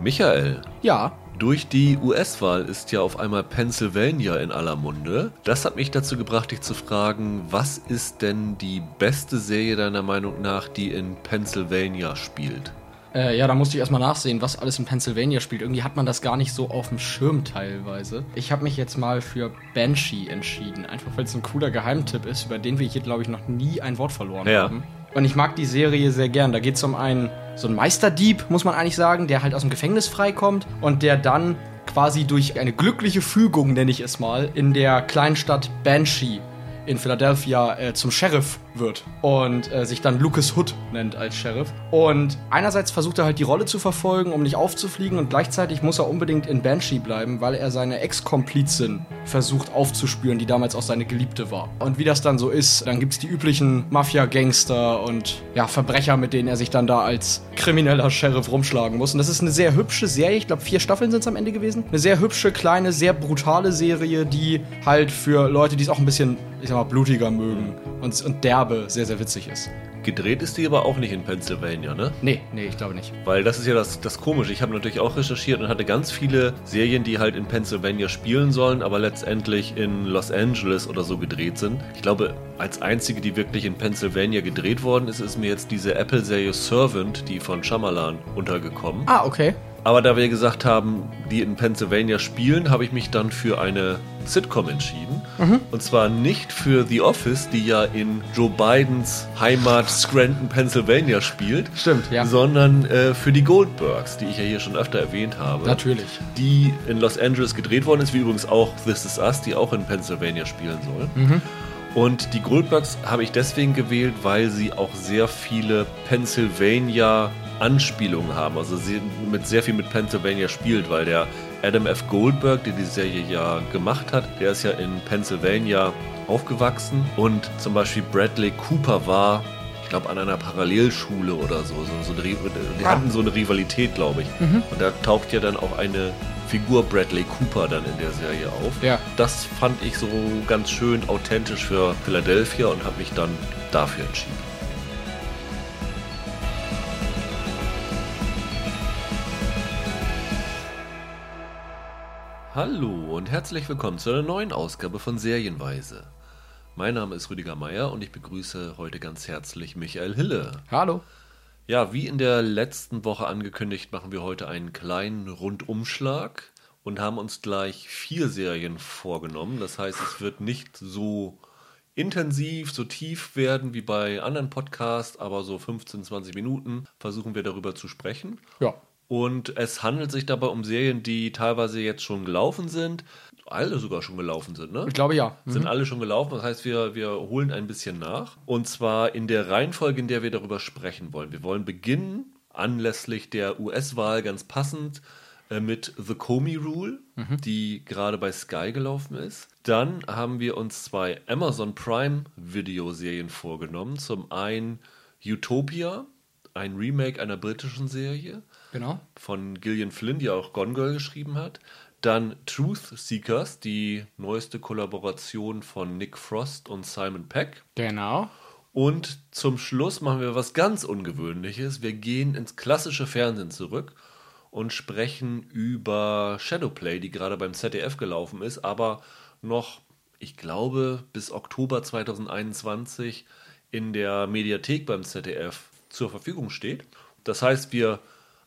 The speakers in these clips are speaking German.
Michael, Ja, durch die US-Wahl ist ja auf einmal Pennsylvania in aller Munde. Das hat mich dazu gebracht, dich zu fragen, was ist denn die beste Serie deiner Meinung nach, die in Pennsylvania spielt? äh, ja, da musste ich erstmal nachsehen, was alles in Pennsylvania spielt. Irgendwie hat man das gar nicht so auf dem Schirm teilweise. Ich habe mich jetzt mal für Banshee entschieden, einfach weil es ein cooler Geheimtipp ist, über den wir hier, glaube ich, noch nie ein Wort verloren Ja. haben. Und ich mag die Serie sehr gern. Da geht es um einen, so einen Meisterdieb, muss man eigentlich sagen, der halt aus dem Gefängnis freikommt und der dann quasi durch eine glückliche Fügung, nenne ich es mal, in der kleinen Stadt Banshee in Philadelphia äh, zum Sheriff wird und äh, sich dann Lucas Hood nennt als Sheriff. Und einerseits versucht er halt die Rolle zu verfolgen, um nicht aufzufliegen und gleichzeitig muss er unbedingt in Banshee bleiben, weil er seine Ex-Komplizin versucht aufzuspüren, die damals auch seine Geliebte war. Und wie das dann so ist, dann gibt's die üblichen Mafia-Gangster und ja, Verbrecher, mit denen er sich dann da als krimineller Sheriff rumschlagen muss. Und das ist eine sehr hübsche Serie. Ich glaube, vier Staffeln sind es am Ende gewesen. Eine sehr hübsche, kleine, sehr brutale Serie, die halt für Leute, die es auch ein bisschen, ich sag mal, blutiger mögen und, und derbe sehr, sehr witzig ist. Gedreht ist die aber auch nicht in Pennsylvania, ne? Nee, nee, ich glaube nicht. Weil das ist ja das, das Komische. Ich habe natürlich auch recherchiert und hatte ganz viele Serien, die halt in Pennsylvania spielen sollen, aber letztendlich in Los Angeles oder so gedreht sind. Ich glaube, als einzige, die wirklich in Pennsylvania gedreht worden ist, ist mir jetzt diese Apple-Serie Servant, die von Shyamalan, untergekommen. Ah, okay. Aber da wir gesagt haben, die in Pennsylvania spielen, habe ich mich dann für eine Sitcom entschieden. Und zwar nicht für The Office, die ja in Joe Bidens Heimat Scranton, Pennsylvania spielt, Stimmt, ja. sondern äh, für die Goldbergs, die ich ja hier schon öfter erwähnt habe. Natürlich. Die in Los Angeles gedreht worden ist, wie übrigens auch This Is Us, die auch in Pennsylvania spielen soll. Und die Goldbergs habe ich deswegen gewählt, weil sie auch sehr viele Pennsylvania Anspielungen haben. Also sie mit sehr viel mit Pennsylvania spielt, weil der Adam F. Goldberg, der die Serie ja gemacht hat, der ist ja in Pennsylvania aufgewachsen und zum Beispiel Bradley Cooper war, ich glaube, an einer Parallelschule oder so. so, so eine, die Ah. hatten so eine Rivalität, glaube ich. Und da taucht ja dann auch eine Figur Bradley Cooper dann in der Serie auf. Ja. Das fand ich so ganz schön authentisch für Philadelphia und habe mich dann dafür entschieden. Hallo und herzlich willkommen zu einer neuen Ausgabe von Serienweise. Mein Name ist Rüdiger Meier und ich begrüße heute ganz herzlich Michael Hille. Hallo. Ja, wie in der letzten Woche angekündigt, machen wir heute einen kleinen Rundumschlag und haben uns gleich vier Serien vorgenommen. Das heißt, es wird nicht so intensiv, so tief werden wie bei anderen Podcasts, aber so 15, 20 Minuten versuchen wir darüber zu sprechen. Ja. Und es handelt sich dabei um Serien, die teilweise jetzt schon gelaufen sind, alle sogar schon gelaufen sind, ne? Ich glaube ja. Mhm. sind alle schon gelaufen. Das heißt, wir, wir holen ein bisschen nach. Und zwar in der Reihenfolge, in der wir darüber sprechen wollen. Wir wollen beginnen, anlässlich der US-Wahl ganz passend, äh, mit The Comey Rule, die gerade bei Sky gelaufen ist. Dann haben wir uns zwei Amazon Prime Videoserien vorgenommen. Zum einen Utopia, ein Remake einer britischen Serie Genau. von Gillian Flynn, die auch Gone Girl geschrieben hat. Dann Truth Seekers, die neueste Kollaboration von Nick Frost und Simon Peck. Genau. Und zum Schluss machen wir was ganz Ungewöhnliches. Wir gehen ins klassische Fernsehen zurück und sprechen über Shadowplay, die gerade beim ZDF gelaufen ist, aber noch, ich glaube, bis Oktober 2021 in der Mediathek beim ZDF zur Verfügung steht. Das heißt, wir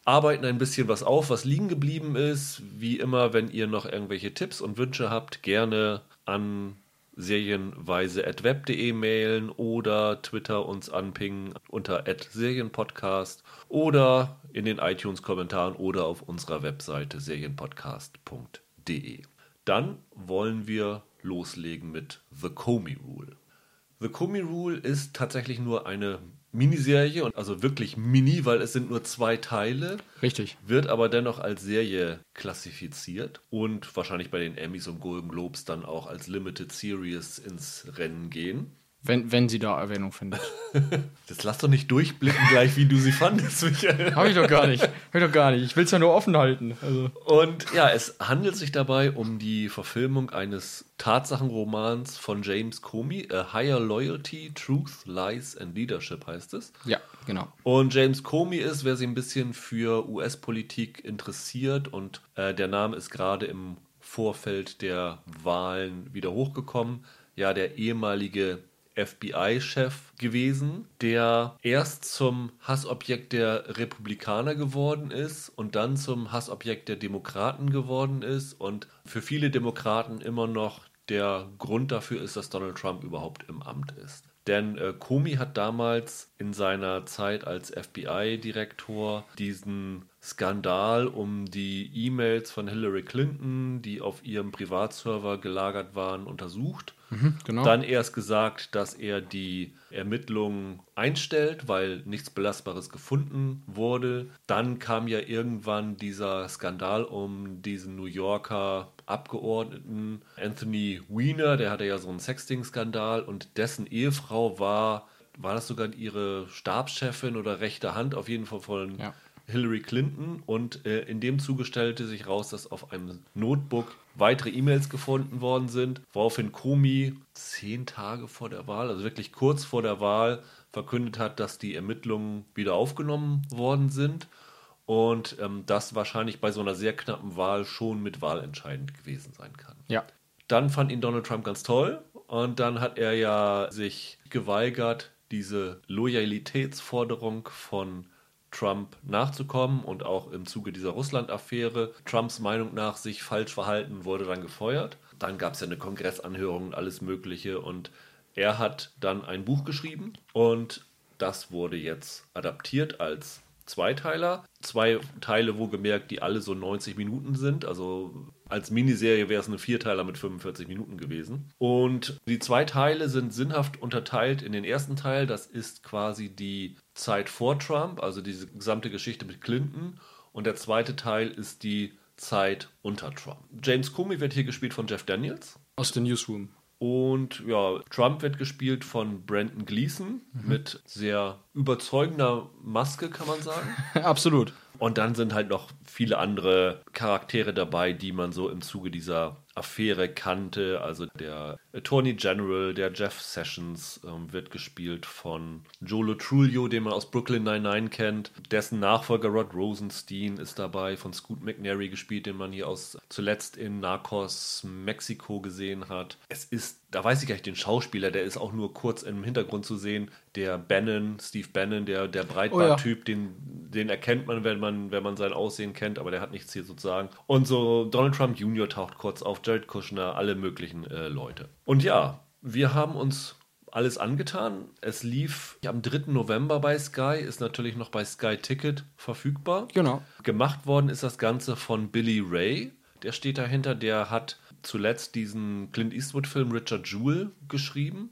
arbeiten ein bisschen was auf, was liegen geblieben ist. Wie immer, wenn ihr noch irgendwelche Tipps und Wünsche habt, gerne an serienweise.web.de mailen oder Twitter uns anpingen unter serienpodcast oder in den iTunes-Kommentaren oder auf unserer Webseite serienpodcast.de. Dann wollen wir loslegen mit The Comey Rule. The Comey Rule ist tatsächlich nur eine Miniserie und also wirklich mini, weil es sind nur zwei Teile Richtig. wird aber dennoch als Serie klassifiziert und wahrscheinlich bei den Emmys und Golden Globes dann auch als Limited Series ins Rennen gehen. Wenn, wenn sie da Erwähnung findet. Das lass doch nicht durchblicken gleich, wie du sie fandest, Michael. Hab ich doch gar nicht. Hab ich doch gar nicht. Ich will's ja nur offen halten. Also. Und ja, es handelt sich dabei um die Verfilmung eines Tatsachenromans von James Comey, A Higher Loyalty, Truth, Lies and Leadership heißt es. Ja, genau. Und James Comey ist, wer sich ein bisschen für US-Politik interessiert und äh, der Name ist gerade im Vorfeld der Wahlen wieder hochgekommen, ja, der ehemalige FBI-Chef gewesen, der erst zum Hassobjekt der Republikaner geworden ist und dann zum Hassobjekt der Demokraten geworden ist und für viele Demokraten immer noch der Grund dafür ist, dass Donald Trump überhaupt im Amt ist. Denn äh, Comey hat damals in seiner Zeit als FBI-Direktor diesen Skandal um die E-Mails von Hillary Clinton, die auf ihrem Privatserver gelagert waren, untersucht. genau. Dann erst gesagt, dass er die Ermittlungen einstellt, weil nichts Belastbares gefunden wurde. Dann kam ja irgendwann dieser Skandal um diesen New Yorker Abgeordneten Anthony Weiner, der hatte ja so einen Sexting-Skandal und dessen Ehefrau war, war das sogar ihre Stabschefin oder rechte Hand auf jeden Fall von Ja. Hillary Clinton und äh, in dem Zuge stellte sich raus, dass auf einem Notebook weitere E-Mails gefunden worden sind, woraufhin Comey zehn Tage vor der Wahl, also wirklich kurz vor der Wahl, verkündet hat, dass die Ermittlungen wieder aufgenommen worden sind und ähm, das wahrscheinlich bei so einer sehr knappen Wahl schon mit Wahl entscheidend gewesen sein kann. Ja. Dann fand ihn Donald Trump ganz toll und dann hat er ja sich geweigert, diese Loyalitätsforderung von Trump nachzukommen und auch im Zuge dieser Russland-Affäre Trumps Meinung nach sich falsch verhalten, wurde dann gefeuert. Dann gab es ja eine Kongressanhörung und alles Mögliche und er hat dann ein Buch geschrieben und das wurde jetzt adaptiert als Zweiteiler. Zwei Teile, wo gemerkt, die alle so 90 Minuten sind. Also als Miniserie wäre es eine Vierteiler mit 45 Minuten gewesen. Und die zwei Teile sind sinnhaft unterteilt in den ersten Teil. Das ist quasi die Zeit vor Trump, also diese gesamte Geschichte mit Clinton. Und der zweite Teil ist die Zeit unter Trump. James Comey wird hier gespielt von Jeff Daniels. Aus dem Newsroom. Und ja, Trump wird gespielt von Brandon Gleason mit sehr überzeugender Maske, kann man sagen. Absolut. Und dann sind halt noch viele andere Charaktere dabei, die man so im Zuge dieser Affäre kannte. Also der Attorney General, der Jeff Sessions, ähm, wird gespielt von Joe Trulio, den man aus Brooklyn 99 kennt. Dessen Nachfolger Rod Rosenstein ist dabei, von Scoot McNairy gespielt, den man hier aus zuletzt in Narcos Mexiko gesehen hat. Es ist, da weiß ich gar nicht, den Schauspieler, der ist auch nur kurz im Hintergrund zu sehen. Der Bannon, Steve Bannon, der, der Breitbart-Typ, den, den erkennt man, wenn man, wenn man sein Aussehen kennt, aber der hat nichts hier sozusagen. Und so Donald Trump Jr. taucht kurz auf, Jared Kushner, alle möglichen äh, Leute. Und ja, wir haben uns alles angetan. Es lief am 3. November bei Sky, ist natürlich noch bei Sky Ticket verfügbar. Genau. Gemacht worden ist das Ganze von Billy Ray. Der steht dahinter, der hat zuletzt diesen Clint Eastwood-Film Richard Jewell geschrieben.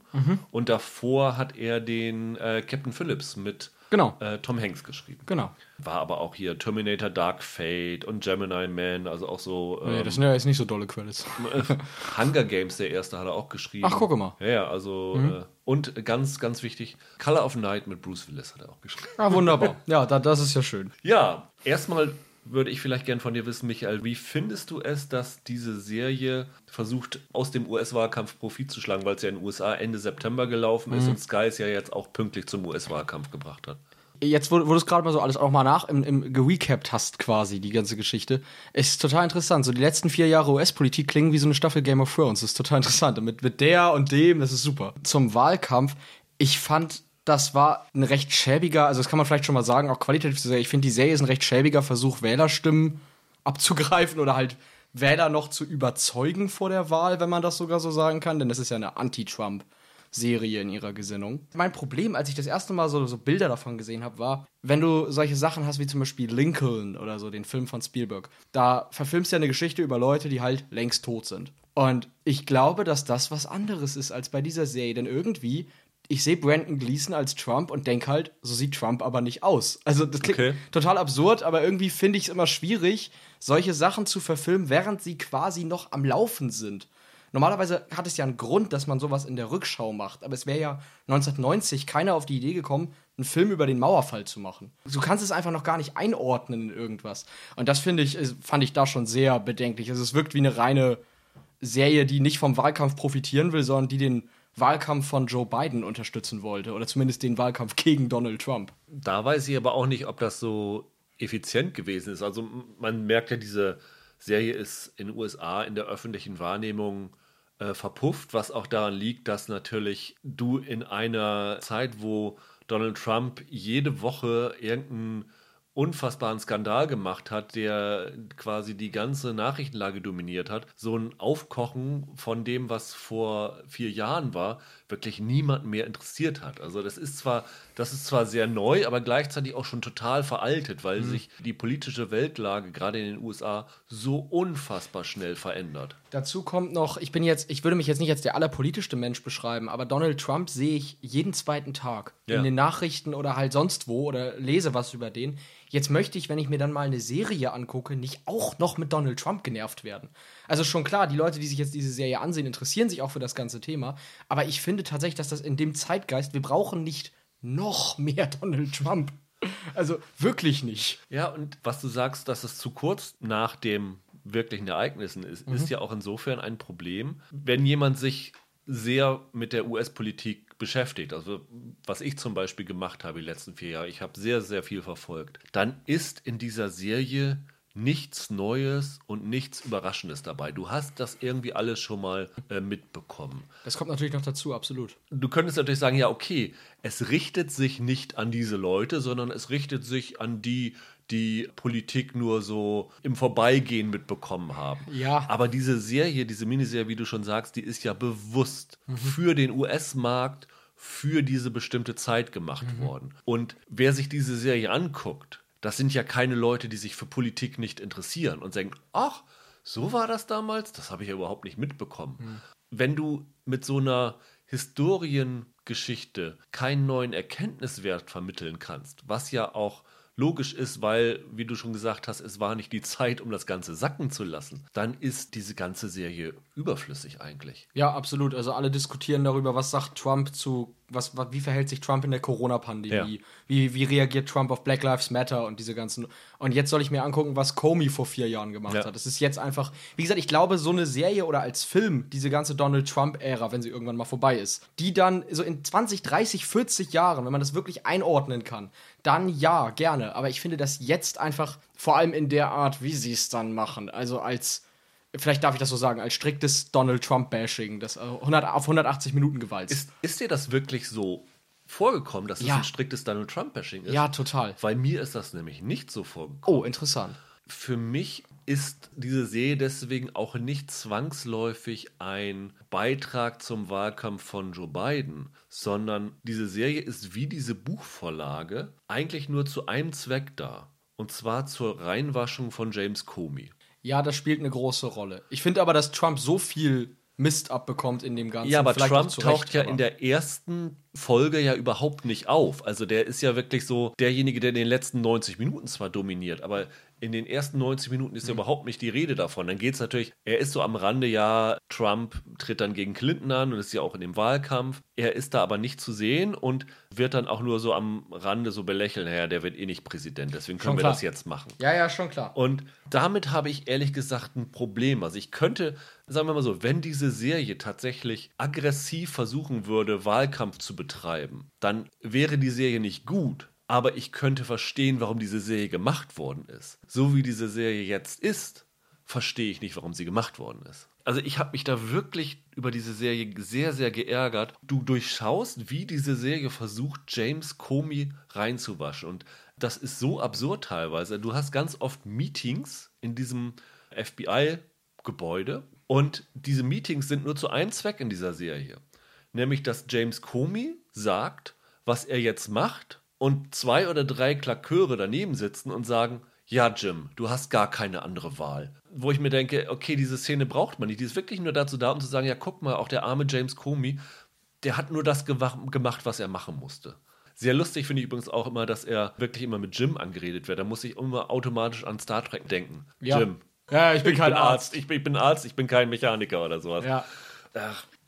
Und davor hat er den äh, Captain Phillips mit Genau. äh, Tom Hanks geschrieben. Genau. War aber auch hier Terminator Dark Fate und Gemini Man, also auch so Nee, ähm, das sind ja jetzt nicht so dolle Credits. Hunger Games, der erste, hat er auch geschrieben. Ach, gucke mal. Ja, ja, also äh, und ganz, ganz wichtig, Color of Night mit Bruce Willis hat er auch geschrieben. Ah, wunderbar. Ja, da, das ist ja schön. Ja, erstmal würde ich vielleicht gern von dir wissen, Michael, wie findest du es, dass diese Serie versucht, aus dem US-Wahlkampf Profit zu schlagen, weil es ja in den USA Ende September gelaufen ist und Sky es ja jetzt auch pünktlich zum US-Wahlkampf gebracht hat? Jetzt, wo, wo du es gerade mal so alles auch mal nach im, im gerecapt hast, quasi, die ganze Geschichte, ist total interessant. So die letzten vier Jahre US-Politik klingen wie so eine Staffel Game of Thrones. Das ist total interessant. Mit, mit der und dem, das ist super. Zum Wahlkampf, ich fand, das war ein recht schäbiger, also das kann man vielleicht schon mal sagen, auch qualitativ zu sagen, ich finde, die Serie ist ein recht schäbiger Versuch, Wählerstimmen abzugreifen oder halt Wähler noch zu überzeugen vor der Wahl, wenn man das sogar so sagen kann, denn das ist ja eine Anti-Trump. Serie in ihrer Gesinnung. Mein Problem, als ich das erste Mal so, so Bilder davon gesehen habe, war, wenn du solche Sachen hast wie zum Beispiel Lincoln oder so, den Film von Spielberg, da verfilmst du ja eine Geschichte über Leute, die halt längst tot sind. Und ich glaube, dass das was anderes ist als bei dieser Serie, denn irgendwie ich sehe Brandon Gleason als Trump und denke halt, so sieht Trump aber nicht aus. Also das klingt Okay. total absurd, aber irgendwie finde ich es immer schwierig, solche Sachen zu verfilmen, während sie quasi noch am Laufen sind. Normalerweise hat es ja einen Grund, dass man sowas in der Rückschau macht. Aber es wäre ja 1990 keiner auf die Idee gekommen, einen Film über den Mauerfall zu machen. Du kannst es einfach noch gar nicht einordnen in irgendwas. Und das finde ich, fand ich da schon sehr bedenklich. Also es wirkt wie eine reine Serie, die nicht vom Wahlkampf profitieren will, sondern die den Wahlkampf von Joe Biden unterstützen wollte. Oder zumindest den Wahlkampf gegen Donald Trump. Da weiß ich aber auch nicht, ob das so effizient gewesen ist. Also man merkt ja, diese Serie ist in den USA in der öffentlichen Wahrnehmung äh, verpufft, was auch daran liegt, dass natürlich du in einer Zeit, wo Donald Trump jede Woche irgendeinen unfassbaren Skandal gemacht hat, der quasi die ganze Nachrichtenlage dominiert hat, so ein Aufkochen von dem, was vor vier Jahren war, wirklich niemanden mehr interessiert hat. Also das ist zwar, das ist zwar sehr neu, aber gleichzeitig auch schon total veraltet, weil mhm. sich die politische Weltlage gerade in den USA so unfassbar schnell verändert. Dazu kommt noch, ich bin jetzt, ich würde mich jetzt nicht als der allerpolitischste Mensch beschreiben, aber Donald Trump sehe ich jeden zweiten Tag ja. in den Nachrichten oder halt sonst wo oder lese was über den. Jetzt möchte ich, wenn ich mir dann mal eine Serie angucke, nicht auch noch mit Donald Trump genervt werden. Also schon klar, die Leute, die sich jetzt diese Serie ansehen, interessieren sich auch für das ganze Thema. Aber ich finde tatsächlich, dass das in dem Zeitgeist, wir brauchen nicht noch mehr Donald Trump. Also wirklich nicht. Ja, und was du sagst, dass es zu kurz nach dem wirklichen Ereignissen ist, mhm. ist ja auch insofern ein Problem, wenn jemand sich sehr mit der US-Politik beschäftigt, also was ich zum Beispiel gemacht habe die letzten vier Jahre, ich habe sehr, sehr viel verfolgt, dann ist in dieser Serie nichts Neues und nichts Überraschendes dabei. Du hast das irgendwie alles schon mal äh, mitbekommen. Das kommt natürlich noch dazu, absolut. Du könntest natürlich sagen, ja, okay, es richtet sich nicht an diese Leute, sondern es richtet sich an die, die Politik nur so im Vorbeigehen mitbekommen haben. Ja. Aber diese Serie, diese Miniserie, wie du schon sagst, die ist ja bewusst mhm. für den US-Markt, für diese bestimmte Zeit gemacht mhm. worden. Und wer sich diese Serie anguckt, das sind ja keine Leute, die sich für Politik nicht interessieren und sagen, ach, so war das damals, das habe ich ja überhaupt nicht mitbekommen. Mhm. Wenn du mit so einer Historiengeschichte keinen neuen Erkenntniswert vermitteln kannst, was ja auch logisch ist, weil, wie du schon gesagt hast, es war nicht die Zeit, um das Ganze sacken zu lassen, dann ist diese ganze Serie überflüssig eigentlich. Ja, absolut. Also alle diskutieren darüber, was sagt Trump zu was, was, wie verhält sich Trump in der Corona-Pandemie? Ja. Wie, wie reagiert Trump auf Black Lives Matter und diese ganzen. Und jetzt soll ich mir angucken, was Comey vor vier Jahren gemacht ja. hat. Das ist jetzt einfach, wie gesagt, ich glaube, so eine Serie oder als Film, diese ganze Donald Trump-Ära, wenn sie irgendwann mal vorbei ist, die dann so in 20, 30, 40 Jahren, wenn man das wirklich einordnen kann, dann ja, gerne. Aber ich finde das jetzt einfach, vor allem in der Art, wie sie es dann machen, also als vielleicht darf ich das so sagen, als striktes Donald Trump-Bashing, das 100, auf 180 Minuten Gewalt. Ist, ist dir das wirklich so vorgekommen, dass es ja. ein striktes Donald Trump-Bashing ist? Ja, total. Weil mir ist das nämlich nicht so vorgekommen. Oh, interessant. Für mich ist diese Serie deswegen auch nicht zwangsläufig ein Beitrag zum Wahlkampf von Joe Biden, sondern diese Serie ist wie diese Buchvorlage eigentlich nur zu einem Zweck da. Und zwar zur Reinwaschung von James Comey. Ja, das spielt eine große Rolle. Ich finde aber, dass Trump so viel Mist abbekommt in dem Ganzen. Ja, aber Vielleicht Trump taucht ja in der ersten Folge ja überhaupt nicht auf. Also der ist ja wirklich so derjenige, der in den letzten 90 Minuten zwar dominiert, aber in den ersten 90 Minuten ist ja mhm. überhaupt nicht die Rede davon. Dann geht es natürlich, er ist so am Rande, ja, Trump tritt dann gegen Clinton an und ist ja auch in dem Wahlkampf. Er ist da aber nicht zu sehen und wird dann auch nur so am Rande so belächeln, naja, der wird eh nicht Präsident, deswegen können wir das jetzt machen. Ja, ja, schon klar. Und damit habe ich ehrlich gesagt ein Problem. Also ich könnte, sagen wir mal so, wenn diese Serie tatsächlich aggressiv versuchen würde, Wahlkampf zu betreiben, dann wäre die Serie nicht gut aber ich könnte verstehen, warum diese Serie gemacht worden ist. So wie diese Serie jetzt ist, verstehe ich nicht, warum sie gemacht worden ist. Also ich habe mich da wirklich über diese Serie sehr, sehr geärgert. Du durchschaust, wie diese Serie versucht, James Comey reinzuwaschen. Und das ist so absurd teilweise. Du hast ganz oft Meetings in diesem FBI-Gebäude. Und diese Meetings sind nur zu einem Zweck in dieser Serie. Nämlich, dass James Comey sagt, was er jetzt macht und zwei oder drei Klaköre daneben sitzen und sagen, ja, Jim, du hast gar keine andere Wahl. Wo ich mir denke, okay, diese Szene braucht man nicht. Die ist wirklich nur dazu da, um zu sagen, ja, guck mal, auch der arme James Comey, der hat nur das gemacht, was er machen musste. Sehr lustig finde ich übrigens auch immer, dass er wirklich immer mit Jim angeredet wird. Da muss ich immer automatisch an Star Trek denken. Ja. Jim, Ja, ich bin Ich kein bin Arzt. Arzt. Ich bin, ich bin Arzt, ich bin kein Mechaniker oder sowas. Ja.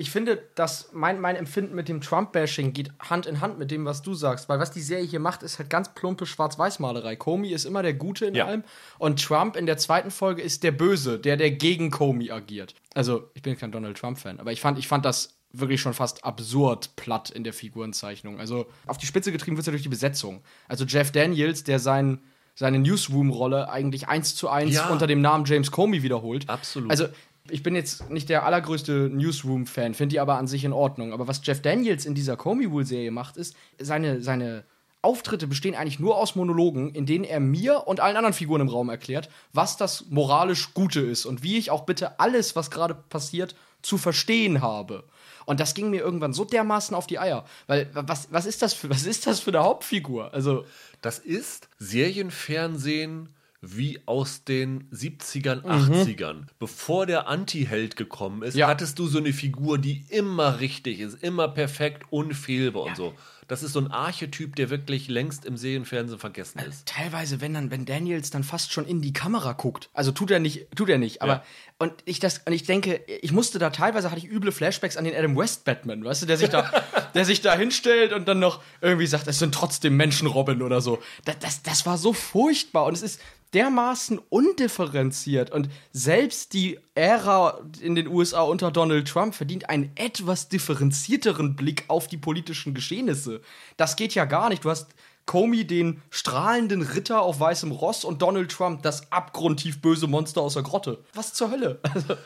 Ich finde, dass mein, mein Empfinden mit dem Trump-Bashing geht Hand in Hand mit dem, was du sagst. Weil was die Serie hier macht, ist halt ganz plumpe Schwarz-Weiß-Malerei. Comey ist immer der Gute in Ja. allem. Und Trump in der zweiten Folge ist der Böse, der, der gegen Comey agiert. Also, ich bin kein Donald Trump-Fan, aber ich fand, ich fand das wirklich schon fast absurd platt in der Figurenzeichnung. Also, auf die Spitze getrieben wird es ja durch die Besetzung. Also, Jeff Daniels, der sein, seine Newsroom-Rolle eigentlich eins zu eins Ja. unter dem Namen James Comey wiederholt. Absolut. Also, ich bin jetzt nicht der allergrößte Newsroom-Fan, finde die aber an sich in Ordnung. Aber was Jeff Daniels in dieser Comey-Rule-Serie macht, ist, seine, seine Auftritte bestehen eigentlich nur aus Monologen, in denen er mir und allen anderen Figuren im Raum erklärt, was das moralisch Gute ist und wie ich auch bitte alles, was gerade passiert, zu verstehen habe. Und das ging mir irgendwann so dermaßen auf die Eier. Weil, was, was, ist, das für, was ist das für eine Hauptfigur? Also, Das ist Serienfernsehen wie aus den 70ern, 80ern. Bevor der Anti-Held gekommen ist, Ja. hattest du so eine Figur, die immer richtig ist, immer perfekt, unfehlbar und so. Das ist so ein Archetyp, der wirklich längst im Serienfernsehen vergessen ist. teilweise, wenn dann, wenn Daniels dann fast schon in die Kamera guckt. Also tut er nicht, tut er nicht, aber Ja. und ich das, und ich denke, ich musste da teilweise hatte ich üble Flashbacks an den Adam West Batman, weißt du, der sich da, der sich da hinstellt und dann noch irgendwie sagt, es sind trotzdem Menschen Robin oder so. Das, das, das war so furchtbar und es ist dermaßen undifferenziert und selbst die Ära in den USA unter Donald Trump verdient einen etwas differenzierteren Blick auf die politischen Geschehnisse. Das geht ja gar nicht. Du hast Comey den strahlenden Ritter auf weißem Ross und Donald Trump das abgrundtief böse Monster aus der Grotte. Was zur Hölle? Also,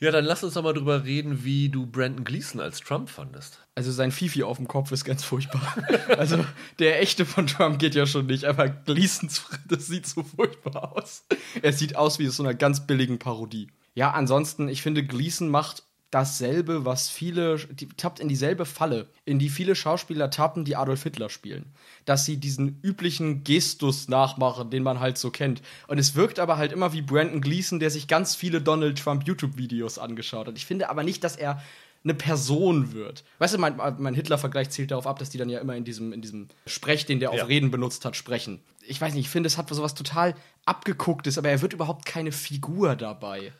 Ja, dann lass uns doch mal drüber reden, wie du Brandon Gleason als Trump fandest. also sein Fifi auf dem Kopf ist ganz furchtbar. Also der echte von Trump geht ja schon nicht, aber Gleasons das sieht so furchtbar aus. Er sieht aus wie aus so einer ganz billigen Parodie. Ja, ansonsten, ich finde, Gleason macht dasselbe, was viele, die tappt in dieselbe Falle, in die viele Schauspieler tappen, die Adolf Hitler spielen. Dass sie diesen üblichen Gestus nachmachen, den man halt so kennt. Und es wirkt aber halt immer wie Brandon Gleason, der sich ganz viele Donald Trump YouTube-Videos angeschaut hat. Ich finde aber nicht, dass er eine Person wird. Weißt du, mein, mein Hitler-Vergleich zielt darauf ab, dass die dann ja immer in diesem, in diesem Sprech, den der auf Ja. Reden benutzt hat, sprechen. Ich weiß nicht, ich finde, es hat sowas total abgegucktes, aber er wird überhaupt keine Figur dabei.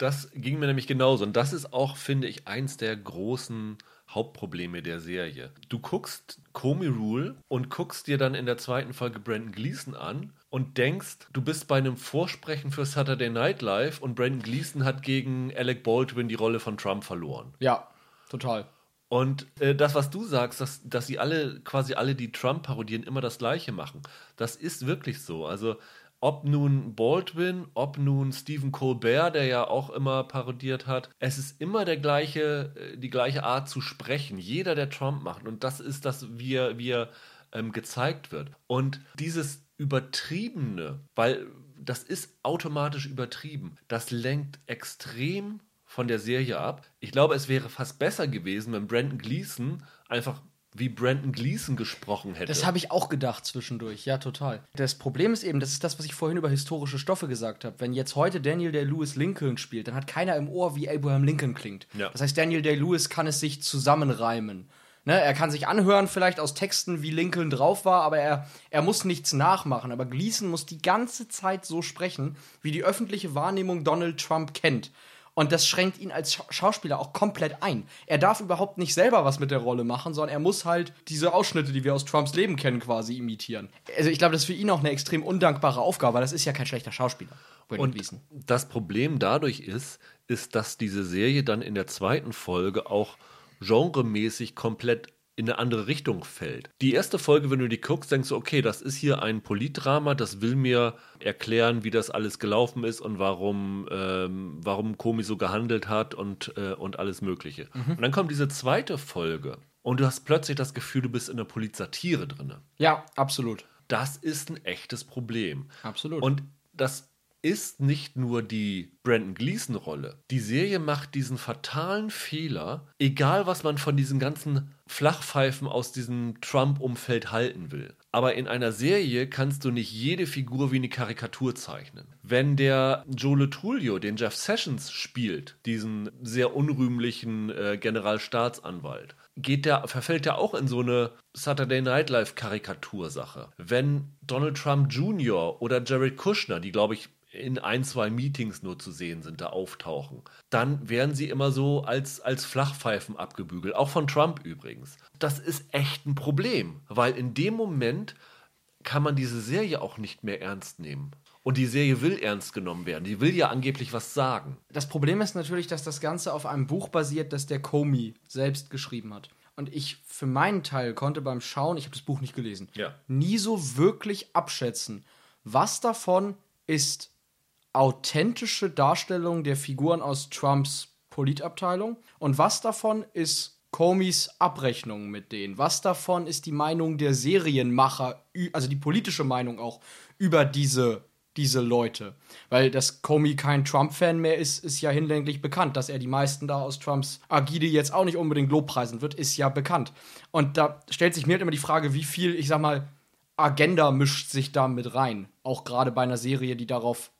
Das ging mir nämlich genauso. Und das ist auch, finde ich, eins der großen Hauptprobleme der Serie. Du guckst Comey Rule und guckst dir dann in der zweiten Folge Brandon Gleason an und denkst, du bist bei einem Vorsprechen für Saturday Night Live und Brandon Gleason hat gegen Alec Baldwin die Rolle von Trump verloren. Ja, total. Und äh, das, was du sagst, dass, dass sie alle, quasi alle, die Trump parodieren, immer das Gleiche machen, das ist wirklich so. Also, ob nun Baldwin, ob nun Stephen Colbert, der ja auch immer parodiert hat, es ist immer der gleiche, äh, die gleiche Art zu sprechen. Jeder, der Trump macht. Und das ist das, wie er, wie er ähm, gezeigt wird. Und dieses Übertriebene, weil das ist automatisch übertrieben, das lenkt extrem von der Serie ab. Ich glaube, es wäre fast besser gewesen, wenn Brandon Gleason einfach wie Brandon Gleason gesprochen hätte. Das habe ich auch gedacht zwischendurch, ja, total. Das Problem ist eben, das ist das, was ich vorhin über historische Stoffe gesagt habe. Wenn jetzt heute Daniel Day-Lewis Lincoln spielt, dann hat keiner im Ohr, wie Abraham Lincoln klingt. Ja. Das heißt, Daniel Day-Lewis kann es sich zusammenreimen. Ne, er kann sich anhören, vielleicht aus Texten, wie Lincoln drauf war, aber er, er muss nichts nachmachen. Aber Gleason muss die ganze Zeit so sprechen, wie die öffentliche Wahrnehmung Donald Trump kennt. Und das schränkt ihn als Scha Schauspieler auch komplett ein. Er darf überhaupt nicht selber was mit der Rolle machen, sondern er muss halt diese Ausschnitte, die wir aus Trumps Leben kennen, quasi imitieren. Also ich glaube, das ist für ihn auch eine extrem undankbare Aufgabe, weil das ist ja kein schlechter Schauspieler. Und Gleason. das Problem dadurch ist, ist, dass diese Serie dann in der zweiten Folge auch genremäßig komplett in eine andere Richtung fällt. Die erste Folge, wenn du die guckst, denkst du, okay, das ist hier ein Politdrama, das will mir erklären, wie das alles gelaufen ist und warum, ähm, warum Komi so gehandelt hat und, äh, und alles Mögliche. Und dann kommt diese zweite Folge und du hast plötzlich das Gefühl, du bist in der Polizatire drin. Ja, absolut. Das ist ein echtes Problem. Absolut. Und das ist nicht nur die Brandon Gleason-Rolle. Die Serie macht diesen fatalen Fehler, egal was man von diesen ganzen Flachpfeifen aus diesem Trump-Umfeld halten will. Aber in einer Serie kannst du nicht jede Figur wie eine Karikatur zeichnen. Wenn der Joe Tullio den Jeff Sessions spielt, diesen sehr unrühmlichen äh, Generalstaatsanwalt, geht der, verfällt er auch in so eine Saturday Night Live Karikatursache. Wenn Donald Trump Jr. oder Jared Kushner, die glaube ich in ein, zwei Meetings nur zu sehen sind, da auftauchen, dann werden sie immer so als, als Flachpfeifen abgebügelt. Auch von Trump übrigens. Das ist echt ein Problem, weil in dem Moment kann man diese Serie auch nicht mehr ernst nehmen. Und die Serie will ernst genommen werden. Die will ja angeblich was sagen. Das Problem ist natürlich, dass das Ganze auf einem Buch basiert, das der Comey selbst geschrieben hat. Und ich für meinen Teil konnte beim Schauen, ich habe das Buch nicht gelesen, Ja. nie so wirklich abschätzen, was davon ist authentische Darstellung der Figuren aus Trumps Politabteilung und was davon ist Comeys Abrechnung mit denen. Was davon ist die Meinung der Serienmacher, also die politische Meinung auch über diese diese Leute. Weil dass Comey kein Trump-Fan mehr ist, ist ja hinlänglich bekannt. Dass er die meisten da aus Trumps Agide jetzt auch nicht unbedingt lobpreisen wird, ist ja bekannt. Und da stellt sich mir halt immer die Frage, wie viel, ich sag mal, Agenda mischt sich da mit rein. Auch gerade bei einer Serie, die darauf,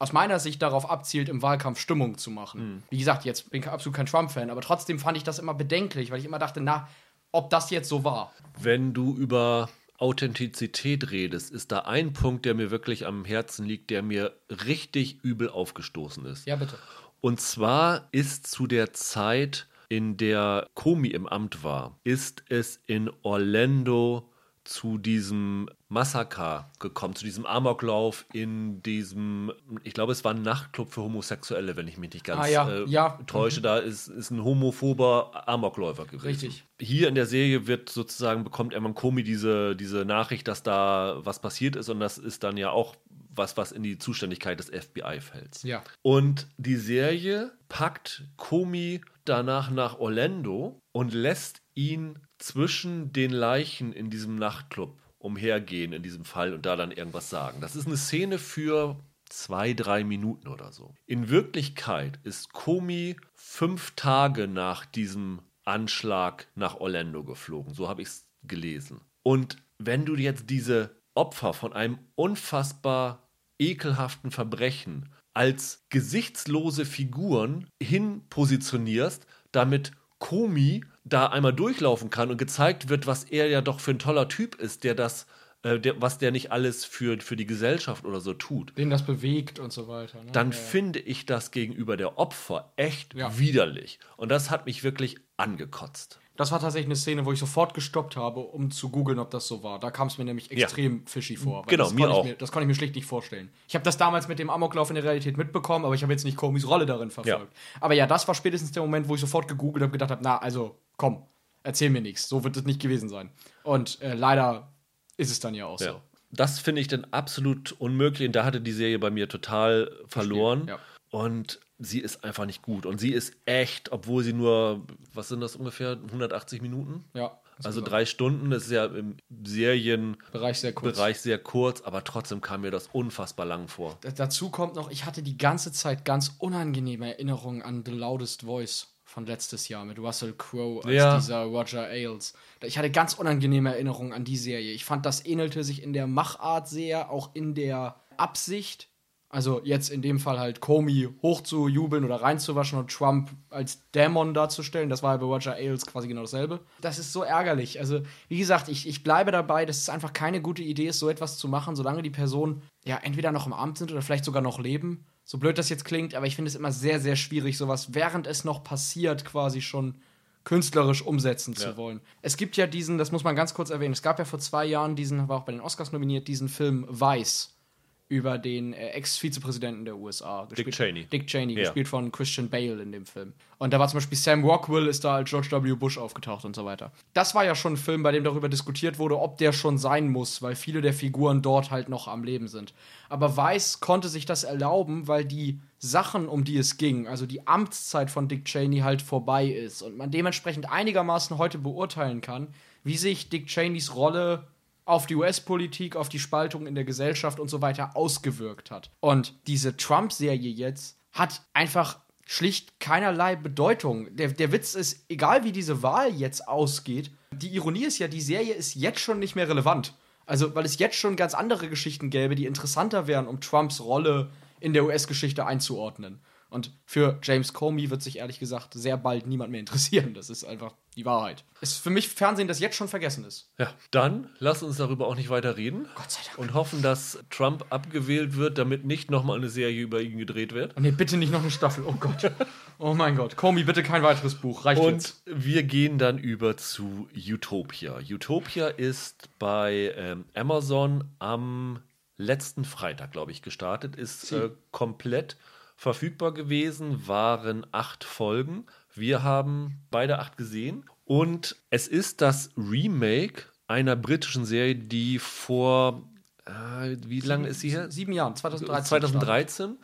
aus meiner Sicht darauf abzielt, im Wahlkampf Stimmung zu machen. Wie gesagt, jetzt bin ich absolut kein Trump-Fan, aber trotzdem fand ich das immer bedenklich, weil ich immer dachte, na, ob das jetzt so war. Wenn du über Authentizität redest, ist da ein Punkt, der mir wirklich am Herzen liegt, der mir richtig übel aufgestoßen ist. Ja, bitte. Und zwar ist zu der Zeit, in der Comey im Amt war, ist es in Orlando zu diesem Massaker gekommen, zu diesem Amoklauf in diesem, ich glaube, es war ein Nachtclub für Homosexuelle, wenn ich mich nicht ganz Ah, ja, äh, ja. täusche. Da ist, ist ein homophober Amokläufer gewesen. Richtig. Hier in der Serie wird sozusagen, bekommt Eman Comey diese, diese Nachricht, dass da was passiert ist und das ist dann ja auch was, was in die Zuständigkeit des FBI fällt. Ja. Und die Serie packt Comey danach nach Orlando und lässt ihn zwischen den Leichen in diesem Nachtclub umhergehen in diesem Fall und da dann irgendwas sagen. Das ist eine Szene für zwei, drei Minuten oder so. In Wirklichkeit ist Comey fünf Tage nach diesem Anschlag nach Orlando geflogen. So habe ich es gelesen. Und wenn du jetzt diese Opfer von einem unfassbar ekelhaften Verbrechen als gesichtslose Figuren hin positionierst, damit Komi da einmal durchlaufen kann und gezeigt wird, was er ja doch für ein toller Typ ist, der das, äh, der, was der nicht alles für, für die Gesellschaft oder so tut, Den das bewegt und so weiter. Ne? dann ja, finde ich das gegenüber der Opfer echt Ja. widerlich. Und das hat mich wirklich angekotzt. Das war tatsächlich eine Szene, wo ich sofort gestoppt habe, um zu googeln, ob das so war. Da kam es mir nämlich extrem fishy vor. Genau, das mir auch. Ich mir, das konnte ich mir schlicht nicht vorstellen. Ich habe das damals mit dem Amoklauf in der Realität mitbekommen, aber ich habe jetzt nicht Comys Rolle darin verfolgt. Aber ja, das war spätestens der Moment, wo ich sofort gegoogelt habe, gedacht habe, na, also komm, erzähl mir nichts. So wird es nicht gewesen sein. Und äh, leider ist es dann ja auch Ja. so. Das finde ich dann absolut unmöglich. Und da hatte die Serie bei mir total verloren. ja. Und sie ist einfach nicht gut. Und sie ist echt, obwohl sie nur, was sind das ungefähr, 180 Minuten? Ja. Also drei Stunden. Das ist ja im Serienbereich Bereich sehr kurz. sehr kurz, aber trotzdem kam mir das unfassbar lang vor. D- Dazu kommt noch, ich hatte die ganze Zeit ganz unangenehme Erinnerungen an The Loudest Voice von letztes Jahr mit Russell Crowe als Ja. dieser Roger Ailes. Ich hatte ganz unangenehme Erinnerungen an die Serie. Ich fand, das ähnelte sich in der Machart sehr, auch in der Absicht. Also jetzt in dem Fall halt Comey hochzujubeln oder reinzuwaschen und Trump als Dämon darzustellen. Das war ja bei Roger Ailes quasi genau dasselbe. Das ist so ärgerlich. Also, wie gesagt, ich, ich bleibe dabei, dass es einfach keine gute Idee ist, so etwas zu machen, solange die Personen ja entweder noch im Amt sind oder vielleicht sogar noch leben. So blöd das jetzt klingt, aber ich finde es immer sehr, sehr schwierig, sowas, während es noch passiert, quasi schon künstlerisch umsetzen zu Ja. wollen. Es gibt ja diesen, das muss man ganz kurz erwähnen, es gab ja vor zwei Jahren diesen, war auch bei den Oscars nominiert, diesen Film Vice über den äh, Ex-Vizepräsidenten der USA. gespielt- Cheney. Dick Cheney, Ja. gespielt von Christian Bale in dem Film. Und da war zum Beispiel Sam Rockwell ist da als George W. Bush aufgetaucht und so weiter. Das war ja schon ein Film, bei dem darüber diskutiert wurde, ob der schon sein muss, weil viele der Figuren dort halt noch am Leben sind. Aber Weiss konnte sich das erlauben, weil die Sachen, um die es ging, also die Amtszeit von Dick Cheney halt vorbei ist und man dementsprechend einigermaßen heute beurteilen kann, wie sich Dick Cheneys Rolle auf die US-Politik, auf die Spaltung in der Gesellschaft und so weiter ausgewirkt hat. Und diese Trump-Serie jetzt hat einfach schlicht keinerlei Bedeutung. Der, der Witz ist, egal wie diese Wahl jetzt ausgeht, die Ironie ist ja, die Serie ist jetzt schon nicht mehr relevant. Also, weil es jetzt schon ganz andere Geschichten gäbe, die interessanter wären, um Trumps Rolle in der US-Geschichte einzuordnen. Und für James Comey wird sich ehrlich gesagt sehr bald niemand mehr interessieren. Das ist einfach Die Wahrheit. Ist für mich Fernsehen, das jetzt schon vergessen ist. Ja, dann lass uns darüber auch nicht weiter reden. Gott sei Dank. Und hoffen, dass Trump abgewählt wird, damit nicht nochmal eine Serie über ihn gedreht wird. Nee, bitte nicht noch eine Staffel. Oh Gott. Oh mein Gott. Comey, bitte kein weiteres Buch. Reicht Und jetzt. wir gehen dann über zu Utopia. Utopia ist bei ähm, Amazon am letzten Freitag, glaube ich, gestartet, ist äh, komplett verfügbar gewesen, waren acht Folgen. Wir haben beide acht gesehen. Und es ist das Remake einer britischen Serie, die vor, äh, wie lange ist sie her? Sieben Jahren, 2013. 2013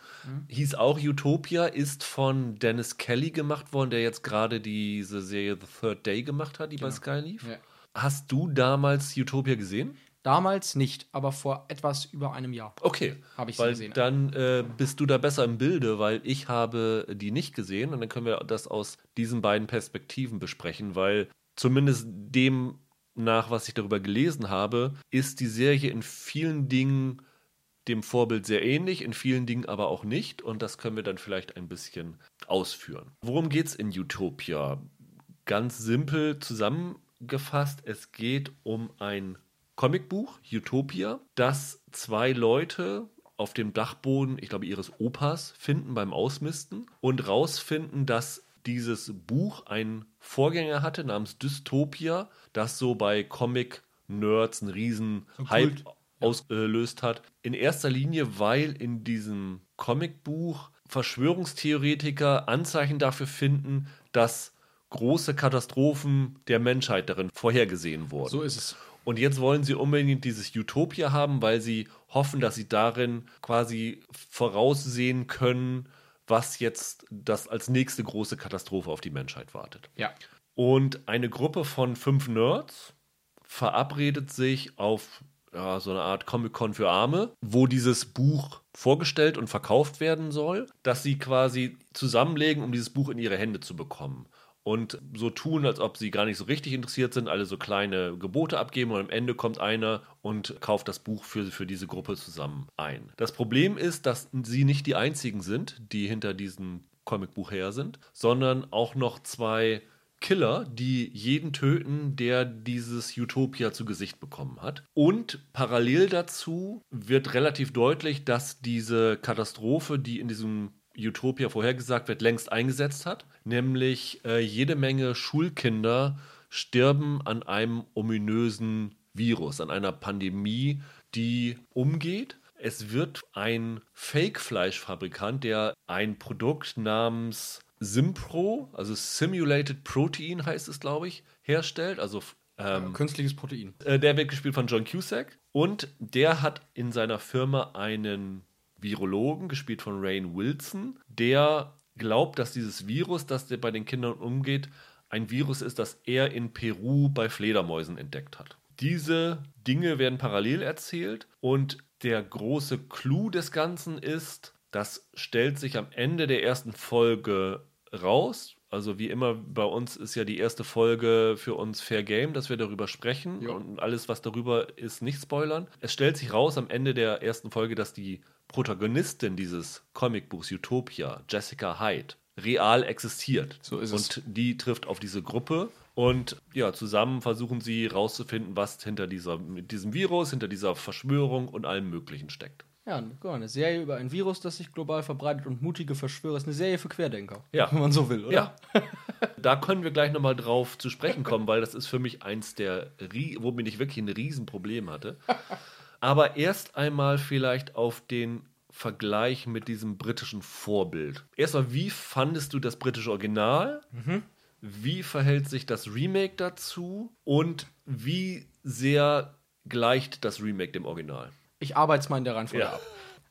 hieß auch Utopia, ist von Dennis Kelly gemacht worden, der jetzt gerade diese Serie The Third Day gemacht hat, die bei Sky lief. Ja. Hast du damals Utopia gesehen? Damals nicht, aber vor etwas über einem Jahr. Okay, Hab ich sie weil gesehen. dann äh, bist du da besser im Bilde, weil ich habe die nicht gesehen und dann können wir das aus diesen beiden Perspektiven besprechen, weil zumindest dem nach, was ich darüber gelesen habe, ist die Serie in vielen Dingen dem Vorbild sehr ähnlich, in vielen Dingen aber auch nicht und das können wir dann vielleicht ein bisschen ausführen. Worum geht's in Utopia? Ganz simpel zusammengefasst, es geht um ein Comicbuch, Utopia, das zwei Leute auf dem Dachboden, ich glaube, ihres Opas finden beim Ausmisten und rausfinden, dass dieses Buch einen Vorgänger hatte namens Dystopia, das so bei Comic-Nerds einen riesen Hype ausgelöst hat. In erster Linie, weil in diesem Comicbuch Verschwörungstheoretiker Anzeichen dafür finden, dass große Katastrophen der Menschheit darin vorhergesehen wurden. So ist es. Und jetzt wollen sie unbedingt dieses Utopia haben, weil sie hoffen, dass sie darin quasi voraussehen können, was jetzt das als nächste große Katastrophe auf die Menschheit wartet. Ja. Und eine Gruppe von fünf Nerds verabredet sich auf ja, so eine Art Comic-Con für Arme, wo dieses Buch vorgestellt und verkauft werden soll, dass sie quasi zusammenlegen, um dieses Buch in ihre Hände zu bekommen. Und so tun, als ob sie gar nicht so richtig interessiert sind, alle so kleine Gebote abgeben und am Ende kommt einer und kauft das Buch für, für diese Gruppe zusammen ein. Das Problem ist, dass sie nicht die einzigen sind, die hinter diesem Comicbuch her sind, sondern auch noch zwei Killer, die jeden töten, der dieses Utopia zu Gesicht bekommen hat. Und parallel dazu wird relativ deutlich, dass diese Katastrophe, die in diesem Utopia vorhergesagt wird, längst eingesetzt hat. Nämlich äh, jede Menge Schulkinder sterben an einem ominösen Virus, an einer Pandemie, die umgeht. Es wird ein Fake-Fleischfabrikant, der ein Produkt namens Simpro, also Simulated Protein heißt es, glaube ich, herstellt. Also ähm, Künstliches Protein. äh, der wird gespielt von John Cusack. Und der hat in seiner Firma einen Virologen, gespielt von Rain Wilson, der glaubt, dass dieses Virus, das der bei den Kindern umgeht, ein Virus ist, das er in Peru bei Fledermäusen entdeckt hat. Diese Dinge werden parallel erzählt und der große Clou des Ganzen ist, das stellt sich am Ende der ersten Folge raus. Also wie immer bei uns ist ja die erste Folge für uns Fair Game, dass wir darüber sprechen Ja. und alles, was darüber ist, nicht spoilern. Es stellt sich raus am Ende der ersten Folge, dass die Protagonistin dieses Comicbuchs Utopia, Jessica Hyde, real existiert. So ist es. Und die trifft auf diese Gruppe und ja, zusammen versuchen sie rauszufinden, was hinter dieser, mit diesem Virus, hinter dieser Verschwörung und allem Möglichen steckt. Ja, eine Serie über ein Virus, das sich global verbreitet und mutige Verschwörer. Ist eine Serie für Querdenker. Ja. Wenn man so will, oder? Ja. da können wir gleich nochmal drauf zu sprechen kommen, weil das ist für mich eins der, womit ich wirklich ein Riesenproblem hatte. Aber erst einmal vielleicht auf den Vergleich mit diesem britischen Vorbild. Erstmal, wie fandest du das britische Original? Wie verhält sich das Remake dazu? Und wie sehr gleicht das Remake dem Original? Ich arbeite es mal in der Reihenfolge Ja. ab.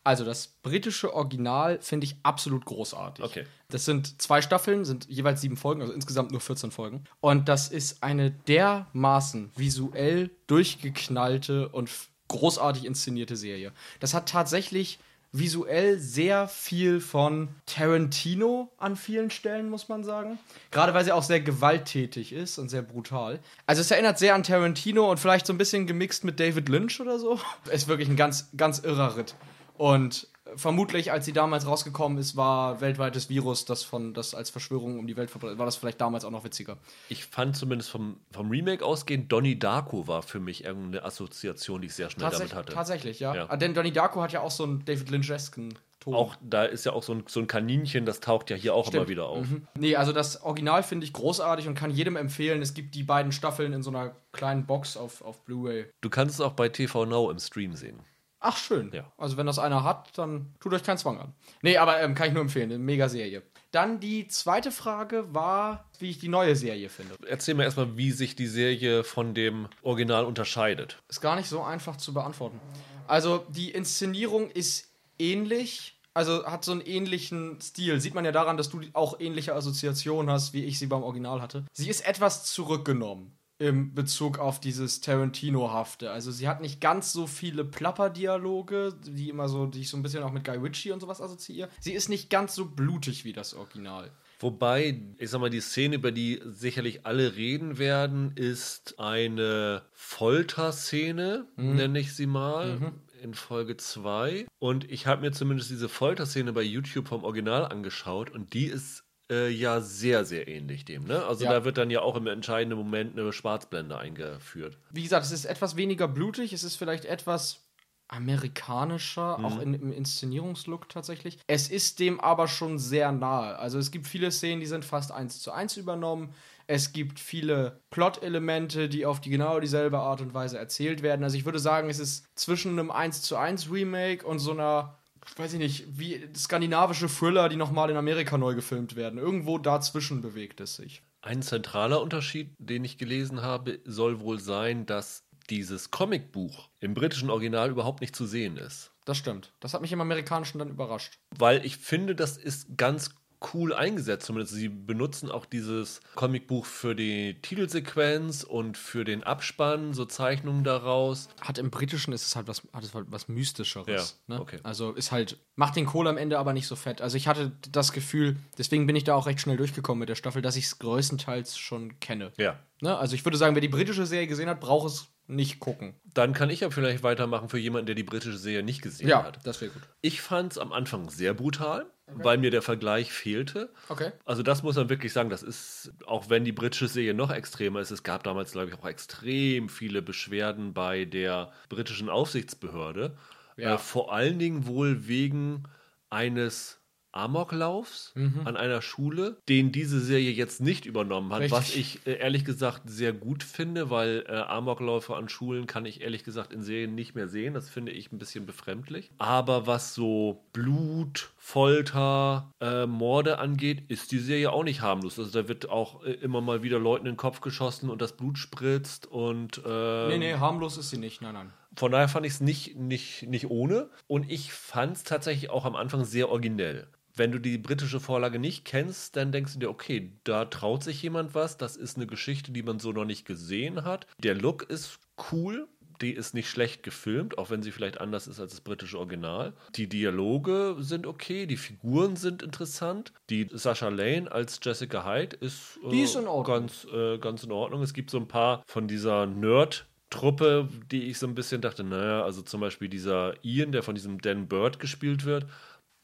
Also das britische Original finde ich absolut großartig. Okay. Das sind zwei Staffeln, sind jeweils sieben Folgen, also insgesamt nur 14 Folgen. Und das ist eine dermaßen visuell durchgeknallte und großartig inszenierte Serie. Das hat tatsächlich visuell sehr viel von Tarantino an vielen Stellen, muss man sagen. Gerade weil sie auch sehr gewalttätig ist und sehr brutal. Also es erinnert sehr an Tarantino und vielleicht so ein bisschen gemixt mit David Lynch oder so. Ist wirklich ein ganz, ganz irrer Ritt. Und vermutlich, als sie damals rausgekommen ist, war weltweites Virus, das von das als Verschwörung um die Welt verbreitet, war das vielleicht damals auch noch witziger. Ich fand zumindest vom, vom Remake ausgehend, Donnie Darko war für mich irgendeine Assoziation, die ich sehr schnell damit hatte. tatsächlich ja. Ja. Ah, Denn Donnie Darko hat ja auch so einen David Lynch-esken Ton. Auch da ist ja auch so ein, so ein Kaninchen, das taucht ja hier auch immer wieder auf. Mhm. Nee, also das Original finde ich großartig und kann jedem empfehlen. Es gibt die beiden Staffeln in so einer kleinen Box auf, auf Blu-ray. Du kannst es auch bei TV Now im Stream sehen. Ach, schön. Ja. Also, wenn das einer hat, dann tut euch keinen Zwang an. Nee, aber ähm, kann ich nur empfehlen. Eine mega Serie. Dann die zweite Frage war, wie ich die neue Serie finde. Erzähl mir erstmal, wie sich die Serie von dem Original unterscheidet. Ist gar nicht so einfach zu beantworten. Also, die Inszenierung ist ähnlich. Also hat so einen ähnlichen Stil. Sieht man ja daran, dass du auch ähnliche Assoziationen hast, wie ich sie beim Original hatte. Sie ist etwas zurückgenommen im Bezug auf dieses Tarantino-hafte. Also sie hat nicht ganz so viele Plapper-Dialoge, die immer so, die ich so ein bisschen auch mit Guy Ritchie und sowas assoziiere. Sie ist nicht ganz so blutig wie das Original. Wobei, ich sag mal, die Szene, über die sicherlich alle reden werden, ist eine Folterszene, nenne ich sie mal. In Folge 2. Und ich habe mir zumindest diese Folterszene bei YouTube vom Original angeschaut und die ist äh, ja sehr, sehr ähnlich dem. Ne? Also Ja. da wird dann ja auch im entscheidenden Moment eine Schwarzblende eingeführt. Wie gesagt, es ist etwas weniger blutig, es ist vielleicht etwas amerikanischer, auch in, im Inszenierungslook tatsächlich. Es ist dem aber schon sehr nahe. Also es gibt viele Szenen, die sind fast eins zu eins übernommen. Es gibt viele Plot-Elemente, die auf die genau dieselbe Art und Weise erzählt werden. Also ich würde sagen, es ist zwischen einem 1 zu 1 Remake und so einer, weiß ich nicht, wie skandinavische Thriller, die nochmal in Amerika neu gefilmt werden. Irgendwo dazwischen bewegt es sich. Ein zentraler Unterschied, den ich gelesen habe, soll wohl sein, dass dieses Comicbuch im britischen Original überhaupt nicht zu sehen ist. Das stimmt. Das hat mich im Amerikanischen dann überrascht. Weil ich finde, das ist ganz cool eingesetzt. Zumindest sie benutzen auch dieses Comicbuch für die Titelsequenz und für den Abspann, so Zeichnungen daraus. hat im Britischen ist es halt was, hat es halt was Mystischeres. Ja, ne? okay. Also ist halt, macht den Kohl am Ende aber nicht so fett. Also ich hatte das Gefühl, deswegen bin ich da auch recht schnell durchgekommen mit der Staffel, dass ich es größtenteils schon kenne. Ja. Ne? Also ich würde sagen, wer die britische Serie gesehen hat, braucht es nicht gucken. Dann kann ich ja vielleicht weitermachen für jemanden, der die britische Serie nicht gesehen hat. das wäre gut. Ich fand es am Anfang sehr brutal, weil mir der Vergleich fehlte. Okay. Also das muss man wirklich sagen, das ist, auch wenn die britische Serie noch extremer ist, es gab damals, glaube ich, auch extrem viele Beschwerden bei der britischen Aufsichtsbehörde. Ja. Äh, vor allen Dingen wohl wegen eines Amoklaufs Mhm. an einer Schule, den diese Serie jetzt nicht übernommen hat, Richtig. was ich äh, ehrlich gesagt sehr gut finde, weil äh, Amokläufe an Schulen kann ich ehrlich gesagt in Serien nicht mehr sehen. Das finde ich ein bisschen befremdlich. Aber was so Blut, Folter, äh, Morde angeht, ist die Serie auch nicht harmlos. Also da wird auch äh, immer mal wieder Leuten in den Kopf geschossen und das Blut spritzt und äh, Nee, nee, harmlos ist sie nicht. Nein, nein. von daher fand ich es nicht, nicht, nicht ohne. Und ich fand es tatsächlich auch am Anfang sehr originell. Wenn du die britische Vorlage nicht kennst, dann denkst du dir, okay, da traut sich jemand was. Das ist eine Geschichte, die man so noch nicht gesehen hat. Der Look ist cool. Die ist nicht schlecht gefilmt, auch wenn sie vielleicht anders ist als das britische Original. Die Dialoge sind okay, die Figuren sind interessant. Die Sasha Lane als Jessica Hyde ist, äh, ist in ganz, äh, ganz in Ordnung. Es gibt so ein paar von dieser Nerd- Truppe, die ich so ein bisschen dachte, naja, also zum Beispiel dieser Ian, der von diesem Dan Bird gespielt wird,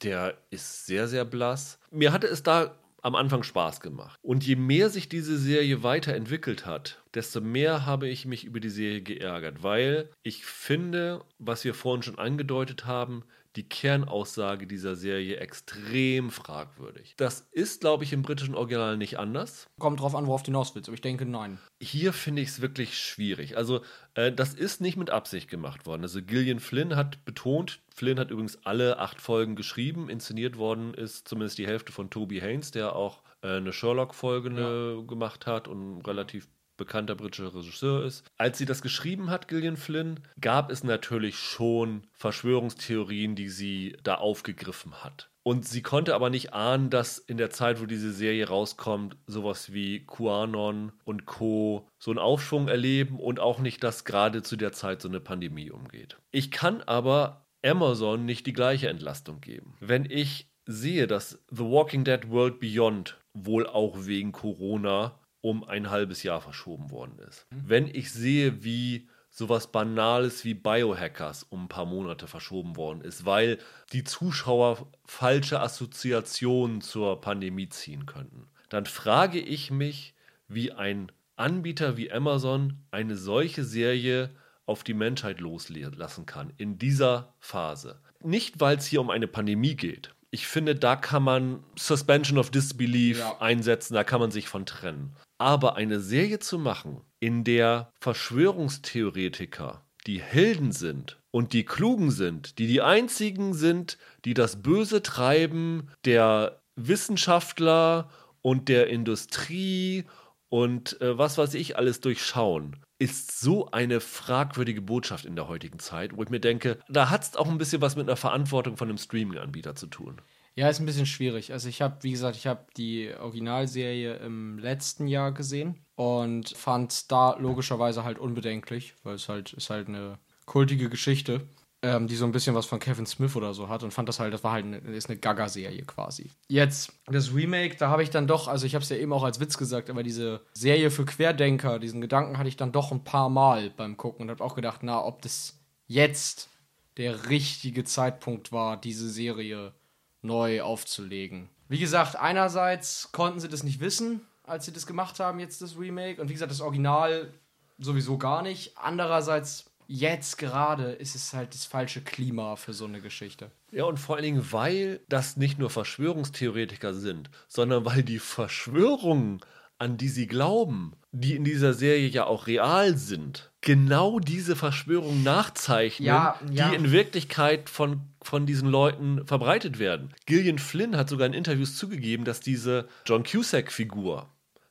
der ist sehr, sehr blass. Mir hatte es da am Anfang Spaß gemacht. Und je mehr sich diese Serie weiterentwickelt hat, desto mehr habe ich mich über die Serie geärgert, weil ich finde, was wir vorhin schon angedeutet haben, die Kernaussage dieser Serie extrem fragwürdig. Das ist, glaube ich, im britischen Original nicht anders. Kommt drauf an, worauf du hinaus willst, aber ich denke, nein. Hier finde ich es wirklich schwierig. Also, äh, das ist nicht mit Absicht gemacht worden. Also, Gillian Flynn hat betont, Flynn hat übrigens alle acht Folgen geschrieben. Inszeniert worden ist zumindest die Hälfte von Toby Haynes, der auch äh, eine Sherlock-Folge ne, gemacht hat und relativ bekannter britischer Regisseur ist. Als sie das geschrieben hat, Gillian Flynn, gab es natürlich schon Verschwörungstheorien, die sie da aufgegriffen hat. Und sie konnte aber nicht ahnen, dass in der Zeit, wo diese Serie rauskommt, sowas wie QAnon und Co. so einen Aufschwung erleben und auch nicht, dass gerade zu der Zeit so eine Pandemie umgeht. Ich kann aber Amazon nicht die gleiche Entlastung geben. Wenn ich sehe, dass The Walking Dead World Beyond wohl auch wegen Corona um ein halbes Jahr verschoben worden ist. Wenn ich sehe, wie sowas Banales wie Biohackers um ein paar Monate verschoben worden ist, weil die Zuschauer falsche Assoziationen zur Pandemie ziehen könnten, dann frage ich mich, wie ein Anbieter wie Amazon eine solche Serie auf die Menschheit loslassen kann in dieser Phase. Nicht, weil es hier um eine Pandemie geht. Ich finde, da kann man Suspension of Disbelief Ja. einsetzen, da kann man sich von trennen. Aber eine Serie zu machen, in der Verschwörungstheoretiker die Helden sind und die Klugen sind, die die einzigen sind, die das Böse treiben, der Wissenschaftler und der Industrie und äh, was weiß ich alles durchschauen, ist so eine fragwürdige Botschaft in der heutigen Zeit, wo ich mir denke, da hat es auch ein bisschen was mit einer Verantwortung von einem Streaming-Anbieter zu tun. Ja, ist ein bisschen schwierig. Also ich habe, wie gesagt, ich habe die Originalserie im letzten Jahr gesehen und fand da logischerweise halt unbedenklich, weil es halt ist halt eine kultige Geschichte, ähm, die so ein bisschen was von Kevin Smith oder so hat und fand das halt, das war halt eine, ist eine Gaga-Serie quasi. Jetzt das Remake, da habe ich dann doch, also ich habe es ja eben auch als Witz gesagt, aber diese Serie für Querdenker, diesen Gedanken hatte ich dann doch ein paar Mal beim Gucken und habe auch gedacht, na, ob das jetzt der richtige Zeitpunkt war, diese Serie neu aufzulegen. Wie gesagt, einerseits konnten sie das nicht wissen, als sie das gemacht haben, jetzt das Remake. Und wie gesagt, das Original sowieso gar nicht. Andererseits, jetzt gerade ist es halt das falsche Klima für so eine Geschichte. Ja, und vor allen Dingen, weil das nicht nur Verschwörungstheoretiker sind, sondern weil die Verschwörungen, an die sie glauben, die in dieser Serie ja auch real sind, genau diese Verschwörungen nachzeichnen, Ja, ja. die in Wirklichkeit von, von diesen Leuten verbreitet werden. Gillian Flynn hat sogar in Interviews zugegeben, dass diese John Cusack-Figur,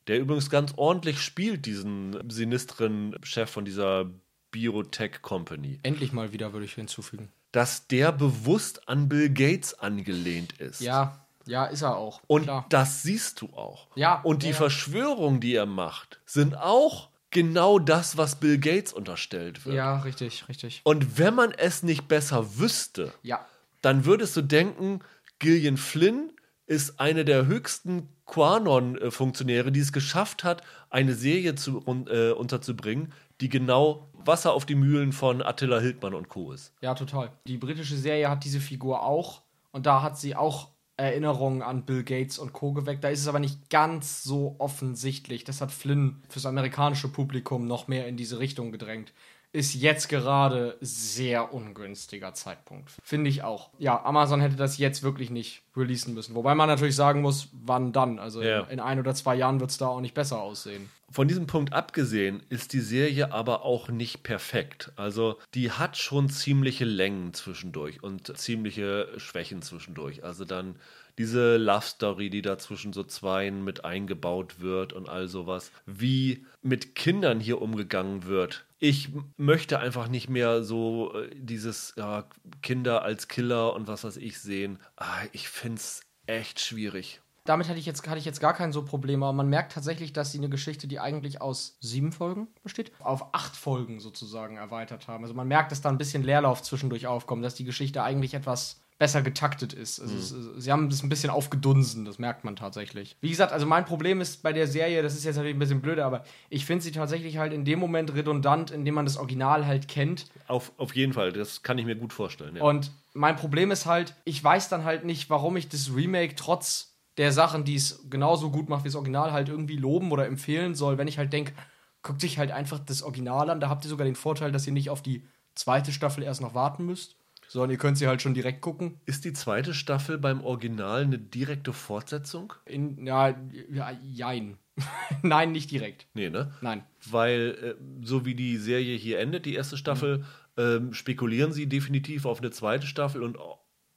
der übrigens ganz ordentlich spielt, diesen sinistren Chef von dieser Biotech Company, Endlich mal wieder, würde ich hinzufügen. dass der bewusst an Bill Gates angelehnt ist. Ja, ja, ist er auch. Und Klar. das siehst du auch. Ja, Und die ja, ja. Verschwörungen, die er macht, sind auch genau das, was Bill Gates unterstellt wird. Ja, richtig, richtig. Und wenn man es nicht besser wüsste, Ja, dann würdest du denken, Gillian Flynn ist eine der höchsten Quanon-Funktionäre, die es geschafft hat, eine Serie zu, äh, unterzubringen, die genau Wasser auf die Mühlen von Attila Hildmann und Co. ist. Ja, total. Die britische Serie hat diese Figur auch und da hat sie auch Erinnerungen an Bill Gates und Co. geweckt. Da ist es aber nicht ganz so offensichtlich. Das hat Flynn fürs amerikanische Publikum noch mehr in diese Richtung gedrängt. Ist jetzt gerade sehr ungünstiger Zeitpunkt. Finde ich auch. Ja, Amazon hätte das jetzt wirklich nicht releasen müssen. Wobei man natürlich sagen muss, wann dann? Also in, in ein oder zwei Jahren wird es da auch nicht besser aussehen. Von diesem Punkt abgesehen ist die Serie aber auch nicht perfekt. Also die hat schon ziemliche Längen zwischendurch und ziemliche Schwächen zwischendurch. Also dann diese Love Story, die da zwischen so Zweien mit eingebaut wird und all sowas. Wie mit Kindern hier umgegangen wird. Ich möchte einfach nicht mehr so äh, dieses ja, Kinder als Killer und was weiß ich sehen. Ah, ich find's echt schwierig. damit hatte ich jetzt, hatte ich jetzt gar kein so Problem, aber man merkt tatsächlich, dass sie eine Geschichte, die eigentlich aus sieben Folgen besteht, auf acht Folgen sozusagen erweitert haben. Also man merkt, dass da ein bisschen Leerlauf zwischendurch aufkommt, dass die Geschichte eigentlich etwas besser getaktet ist. Also es, sie haben das ein bisschen aufgedunsen, das merkt man tatsächlich. Wie gesagt, also mein Problem ist bei der Serie, das ist jetzt natürlich ein bisschen blöde, aber ich finde sie tatsächlich halt in dem Moment redundant, in dem man das Original halt kennt. Auf, auf jeden Fall, das kann ich mir gut vorstellen. Ja. Und mein Problem ist halt, ich weiß dann halt nicht, warum ich das Remake trotz der Sachen, die es genauso gut macht wie das Original, halt irgendwie loben oder empfehlen soll, wenn ich halt denke, guckt sich halt einfach das Original an. Da habt ihr sogar den Vorteil, dass ihr nicht auf die zweite Staffel erst noch warten müsst, sondern ihr könnt sie halt schon direkt gucken. Ist die zweite Staffel beim Original eine direkte Fortsetzung? In, ja, ja, jein. Nein, nicht direkt. Nee, ne? Nein. Weil, äh, so wie die Serie hier endet, die erste Staffel, ähm, spekulieren sie definitiv auf eine zweite Staffel und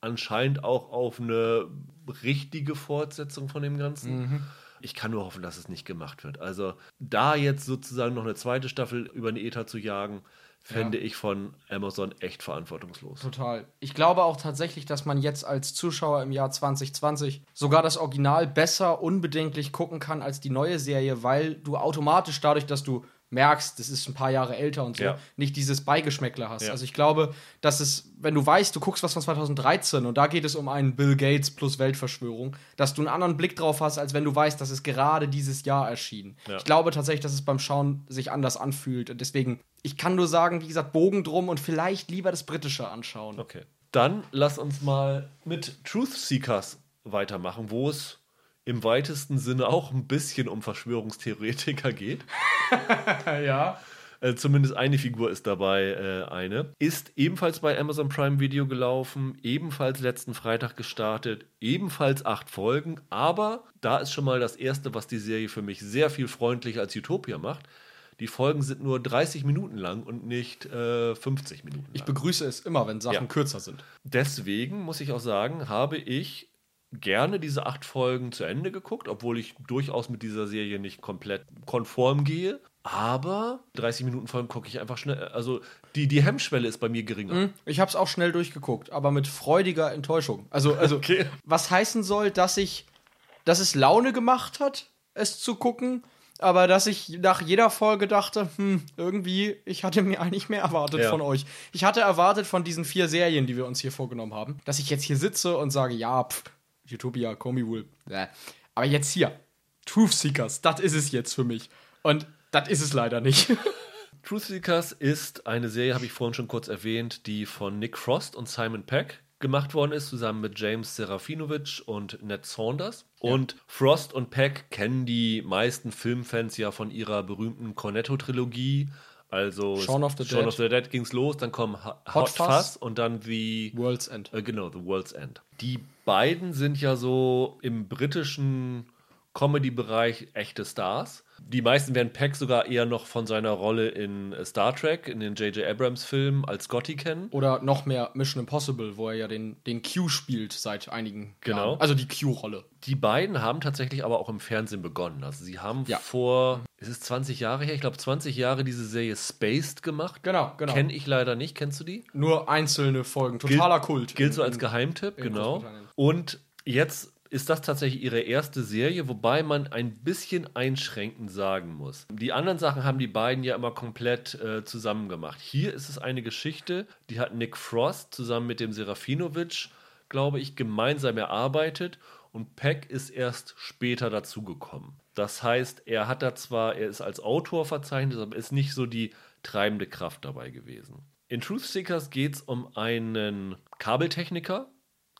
anscheinend auch auf eine richtige Fortsetzung von dem Ganzen. Ich kann nur hoffen, dass es nicht gemacht wird. Also, da jetzt sozusagen noch eine zweite Staffel über den Ether zu jagen, fände ich von Amazon echt verantwortungslos. Total. Ich glaube auch tatsächlich, dass man jetzt als Zuschauer im Jahr 2020 sogar das Original besser unbedenklich gucken kann als die neue Serie, weil du automatisch dadurch, dass du merkst, das ist ein paar Jahre älter und so, Ja. nicht dieses Beigeschmäckler hast. Ja. Also ich glaube, dass es, wenn du weißt, du guckst was von 2013 und da geht es um einen Bill Gates plus Weltverschwörung, dass du einen anderen Blick drauf hast, als wenn du weißt, dass es gerade dieses Jahr erschien. Ja. Ich glaube tatsächlich, dass es beim Schauen sich anders anfühlt und deswegen, ich kann nur sagen, wie gesagt, Bogen drum und vielleicht lieber das Britische anschauen. Okay. Dann lass uns mal mit Truth Seekers weitermachen, wo es im weitesten Sinne auch ein bisschen um Verschwörungstheoretiker geht. Ja. Äh, zumindest eine Figur ist dabei äh, eine. Ist ebenfalls bei Amazon Prime Video gelaufen, ebenfalls letzten Freitag gestartet, ebenfalls acht Folgen, aber da ist schon mal das Erste, was die Serie für mich sehr viel freundlicher als Utopia macht. Die Folgen sind nur 30 Minuten lang und nicht äh, 50 Minuten lang. Ich begrüße es immer, wenn Sachen Ja. kürzer sind. Deswegen muss ich auch sagen, habe ich gerne diese acht Folgen zu Ende geguckt, obwohl ich durchaus mit dieser Serie nicht komplett konform gehe. Aber 30 Minuten Folgen gucke ich einfach schnell. Also die, die Hemmschwelle ist bei mir geringer. Ich habe es auch schnell durchgeguckt, aber mit freudiger Enttäuschung. Also, also Okay. was heißen soll, dass ich, dass es Laune gemacht hat, es zu gucken, aber dass ich nach jeder Folge dachte, hm, irgendwie, ich hatte mir eigentlich mehr erwartet Ja. von euch. Ich hatte erwartet von diesen vier Serien, die wir uns hier vorgenommen haben, dass ich jetzt hier sitze und sage, ja, pff, Utopia, Comey Wool, bäh. aber jetzt hier, Truth Seekers, das ist es jetzt für mich. Und das ist es leider nicht. Truth Seekers ist eine Serie, habe ich vorhin schon kurz erwähnt, die von Nick Frost und Simon Peck gemacht worden ist, zusammen mit James Serafinovic und Ned Saunders. Und Frost und Peck kennen die meisten Filmfans ja von ihrer berühmten Cornetto-Trilogie. Also Shaun of the Shaun Dead. of the Dead ging's los, dann kommen Hot, Hot Hot Fuzz. Fuzz und dann The World's End. äh, genau, The World's End. Die beiden sind ja so im britischen Comedy-Bereich echte Stars. Die meisten werden Peck sogar eher noch von seiner Rolle in äh, Star Trek, in den J.J. Abrams-Filmen als Scotty kennen. Oder noch mehr Mission Impossible, wo er ja den, den Q spielt seit einigen Genau. Jahren. Also die Q-Rolle. Die beiden haben tatsächlich aber auch im Fernsehen begonnen. Also sie haben Ja. vor, ist es 20 Jahre her? Ich glaube 20 Jahre diese Serie Spaced gemacht. Genau, genau. Kenne ich leider nicht. Kennst du die? Nur einzelne Folgen. Totaler Kult. Gilt so als Geheimtipp, genau. Und jetzt ist das tatsächlich ihre erste Serie, wobei man ein bisschen einschränkend sagen muss. Die anderen Sachen haben die beiden ja immer komplett äh, zusammen gemacht. Hier ist es eine Geschichte, die hat Nick Frost zusammen mit dem Serafinovic, glaube ich, gemeinsam erarbeitet und Peck ist erst später dazugekommen. Das heißt, er hat da zwar, er ist als Autor verzeichnet, aber ist nicht so die treibende Kraft dabei gewesen. In Truth Seekers geht es um einen Kabeltechniker,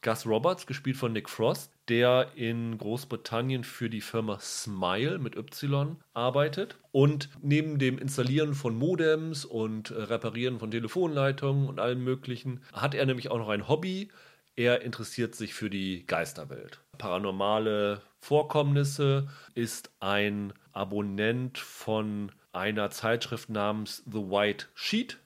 Gus Roberts, gespielt von Nick Frost, der in Großbritannien für die Firma Smile mit Y arbeitet. Und neben dem Installieren von Modems und äh, Reparieren von Telefonleitungen und allem Möglichen hat er nämlich auch noch ein Hobby. Er interessiert sich für die Geisterwelt. Paranormale Vorkommnisse ist ein Abonnent von einer Zeitschrift namens The White Sheet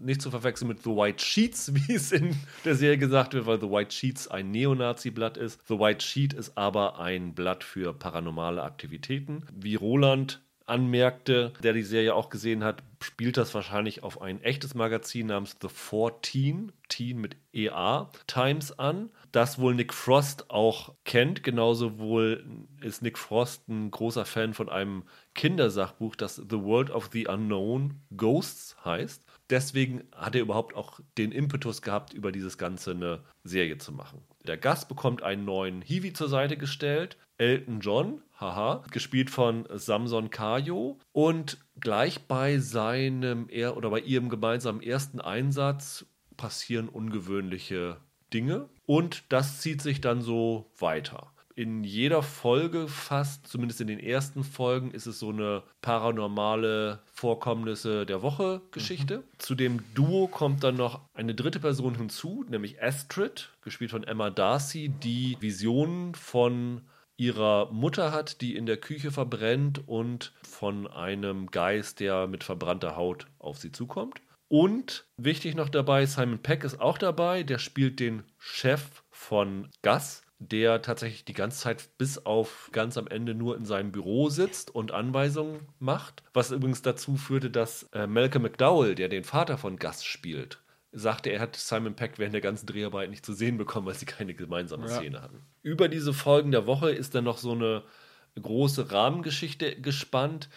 nicht zu verwechseln mit The White Sheets, wie es in der Serie gesagt wird, weil The White Sheets ein Neonazi-Blatt ist. The White Sheet ist aber ein Blatt für paranormale Aktivitäten. Wie Roland anmerkte, der die Serie auch gesehen hat, spielt das wahrscheinlich auf ein echtes Magazin namens The 14, Teen mit EA, Times an, das wohl Nick Frost auch kennt. Genauso wohl ist Nick Frost ein großer Fan von einem Kindersachbuch, das The World of the Unknown Ghosts heißt. Deswegen hat er überhaupt auch den Impetus gehabt, über dieses Ganze eine Serie zu machen. Der Gast bekommt einen neuen Hiwi zur Seite gestellt, Elton John, haha, gespielt von Samson Kayo. Und gleich bei seinem er oder bei ihrem gemeinsamen ersten Einsatz passieren ungewöhnliche Dinge. Und das zieht sich dann so weiter in jeder Folge fast, zumindest in den ersten Folgen, ist es so eine paranormale Vorkommnisse der Woche Geschichte. Zu dem Duo kommt dann noch eine dritte Person hinzu, nämlich Astrid, gespielt von Emma Darcy, die Visionen von ihrer Mutter hat, die in der Küche verbrennt und von einem Geist, der mit verbrannter Haut auf sie zukommt. Und wichtig noch dabei, Simon Peck ist auch dabei, der spielt den Chef von Gus, der tatsächlich die ganze Zeit bis auf ganz am Ende nur in seinem Büro sitzt und Anweisungen macht. Was übrigens dazu führte, dass äh, Malcolm McDowell, der den Vater von Gus spielt, sagte, er hat Simon Peck während der ganzen Dreharbeit nicht zu sehen bekommen, weil sie keine gemeinsame Ja. Szene hatten. Über diese Folgen der Woche ist dann noch so eine große Rahmengeschichte gespannt,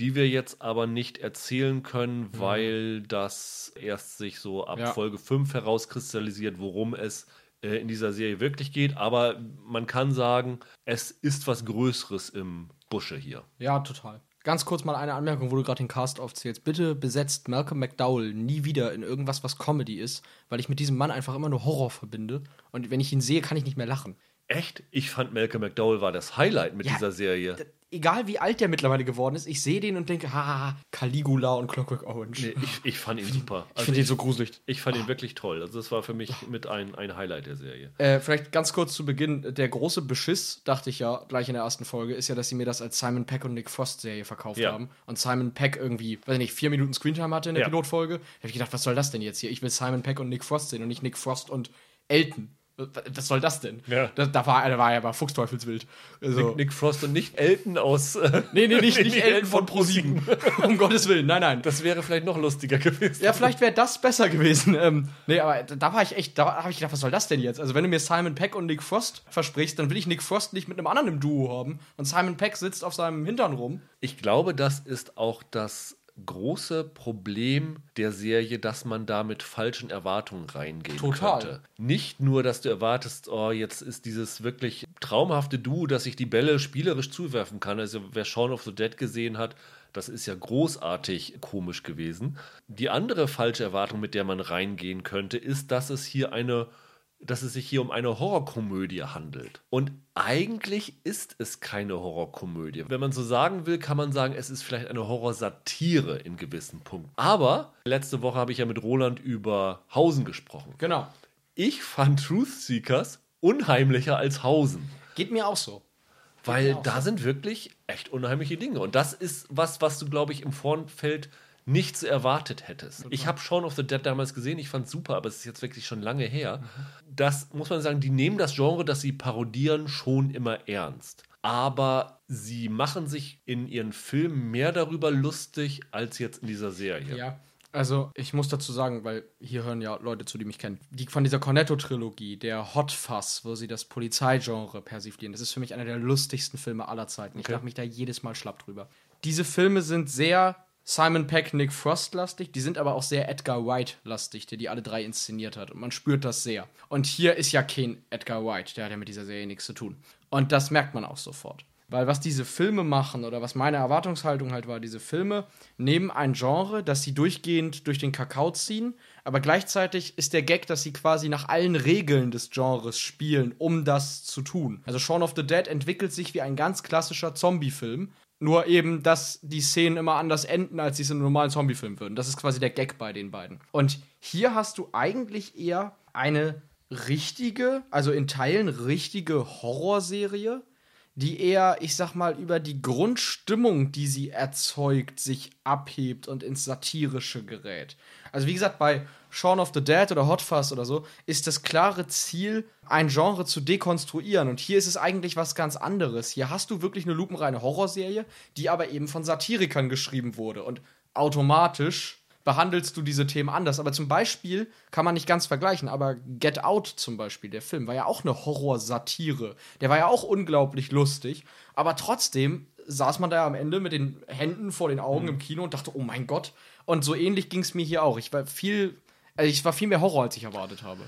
die wir jetzt aber nicht erzählen können, weil das erst sich so ab Ja. Folge 5 herauskristallisiert, worum es äh, in dieser Serie wirklich geht. Aber man kann sagen, es ist was Größeres im Busche hier. Ja, total. Ganz kurz mal eine Anmerkung, wo du gerade den Cast aufzählst. Bitte besetzt Malcolm McDowell nie wieder in irgendwas, was Comedy ist, weil ich mit diesem Mann einfach immer nur Horror verbinde. Und wenn ich ihn sehe, kann ich nicht mehr lachen. Echt? Ich fand Malcolm McDowell war das Highlight mit Ja, dieser Serie. Egal wie alt der mittlerweile geworden ist, ich sehe den und denke, ha, Caligula und Clockwork Orange. Nee, ich, ich fand ihn super. ich Also finde ihn so gruselig. ich fand ihn wirklich toll. Also das war für mich mit ein, ein Highlight der Serie. Äh, vielleicht ganz kurz zu Beginn. Der große Beschiss, dachte ich ja gleich in der ersten Folge, ist ja, dass sie mir das als Simon Peck und Nick Frost Serie verkauft Ja. haben. Und Simon Peck irgendwie, weiß ich nicht, vier Minuten Screentime hatte in der Ja. Pilotfolge. Da habe ich gedacht, was soll das denn jetzt hier? Ich will Simon Peck und Nick Frost sehen und nicht Nick Frost und Elton. Was soll das denn? Ja. Da, da, war, da war er aber fuchsteufelswild. Also, Nick, Nick Frost und nicht Elton aus. Äh, nee, nee, nicht, nicht Elton von ProSieben. um Gottes Willen, nein, nein. Das wäre vielleicht noch lustiger gewesen. Ja, vielleicht wäre das besser gewesen. Ähm, nee, aber da, da war ich echt, da habe ich gedacht, was soll das denn jetzt? Also, wenn du mir Simon Peck und Nick Frost versprichst, dann will ich Nick Frost nicht mit einem anderen im Duo haben. Und Simon Peck sitzt auf seinem Hintern rum. Ich glaube, das ist auch das große Problem der Serie, dass man da mit falschen Erwartungen reingehen Total. könnte. Nicht nur, dass du erwartest, oh, jetzt ist dieses wirklich traumhafte Duo, dass ich die Bälle spielerisch zuwerfen kann. Also wer Shaun of the Dead gesehen hat, das ist ja großartig komisch gewesen. Die andere falsche Erwartung, mit der man reingehen könnte, ist, dass es hier eine dass es sich hier um eine Horrorkomödie handelt. Und eigentlich ist es keine Horrorkomödie. Wenn man so sagen will, kann man sagen, es ist vielleicht eine Horrorsatire in gewissen Punkten. Aber letzte Woche habe ich ja mit Roland über Hausen gesprochen. Genau. Ich fand Truth Seekers unheimlicher als Hausen. Geht mir auch so. Weil auch da sind wirklich echt unheimliche Dinge. Und das ist was, was du, glaube ich, im Vorfeld nicht so erwartet hättest. Ich habe Shaun of the Dead damals gesehen, ich fand es super, aber es ist jetzt wirklich schon lange her. Das muss man sagen, die nehmen das Genre, das sie parodieren, schon immer ernst. Aber sie machen sich in ihren Filmen mehr darüber lustig als jetzt in dieser Serie. Ja. Also, ich muss dazu sagen, weil hier hören ja Leute zu, die mich kennen. Die von dieser Cornetto-Trilogie, der Hot Fuzz, wo sie das Polizeigenre persiflieren, das ist für mich einer der lustigsten Filme aller Zeiten. Ich Okay. lache mich da jedes Mal schlapp drüber. Diese Filme sind sehr Simon Peck, Nick Frost-lastig, die sind aber auch sehr Edgar White-lastig, der die alle drei inszeniert hat. Und man spürt das sehr. Und hier ist ja kein Edgar White, der hat ja mit dieser Serie nichts zu tun. Und das merkt man auch sofort. Weil was diese Filme machen oder was meine Erwartungshaltung halt war, diese Filme nehmen ein Genre, das sie durchgehend durch den Kakao ziehen, aber gleichzeitig ist der Gag, dass sie quasi nach allen Regeln des Genres spielen, um das zu tun. Also Shaun of the Dead entwickelt sich wie ein ganz klassischer Zombie-Film, nur eben, dass die Szenen immer anders enden, als sie es in einem normalen Zombie-Film würden. Das ist quasi der Gag bei den beiden. Und hier hast du eigentlich eher eine richtige, also in Teilen richtige Horrorserie, die eher, ich sag mal, über die Grundstimmung, die sie erzeugt, sich abhebt und ins Satirische gerät. Also wie gesagt, bei Shaun of the Dead oder Hot Fuzz oder so ist das klare Ziel, ein Genre zu dekonstruieren. Und hier ist es eigentlich was ganz anderes. Hier hast du wirklich eine lupenreine Horrorserie, die aber eben von Satirikern geschrieben wurde. Und automatisch behandelst du diese Themen anders. Aber zum Beispiel kann man nicht ganz vergleichen, aber Get Out zum Beispiel, der Film, war ja auch eine Horrorsatire. Der war ja auch unglaublich lustig, aber trotzdem saß man da am Ende mit den Händen vor den Augen im Kino und dachte, oh mein Gott. Und so ähnlich ging es mir hier auch. Ich war viel, also ich war viel mehr Horror, als ich erwartet habe.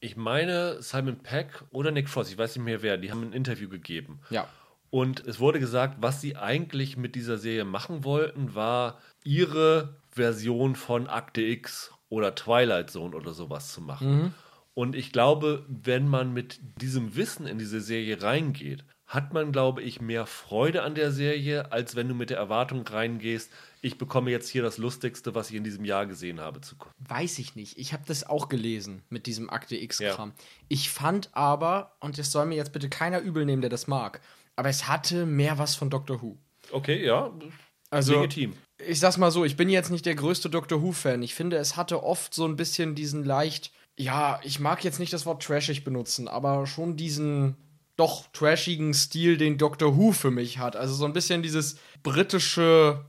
Ich meine, Simon Peck oder Nick Frost, ich weiß nicht mehr wer, die haben ein Interview gegeben. Ja. Und es wurde gesagt, was sie eigentlich mit dieser Serie machen wollten, war ihre Version von Akte X oder Twilight Zone oder sowas zu machen. Und ich glaube, wenn man mit diesem Wissen in diese Serie reingeht, hat man, glaube ich, mehr Freude an der Serie, als wenn du mit der Erwartung reingehst, ich bekomme jetzt hier das Lustigste, was ich in diesem Jahr gesehen habe, zu gucken. Weiß ich nicht. Ich habe das auch gelesen mit diesem Akte X-Kram. Ja. Ich fand aber, und das soll mir jetzt bitte keiner übel nehmen, der das mag, aber es hatte mehr was von Doctor Who. Okay, ja, Also, legitim. ich sag's mal so, ich bin jetzt nicht der größte Doctor Who-Fan. Ich finde, es hatte oft so ein bisschen diesen leicht, ja, ich mag jetzt nicht das Wort trashig benutzen, aber schon diesen doch trashigen Stil, den Doctor Who für mich hat. Also so ein bisschen dieses britische,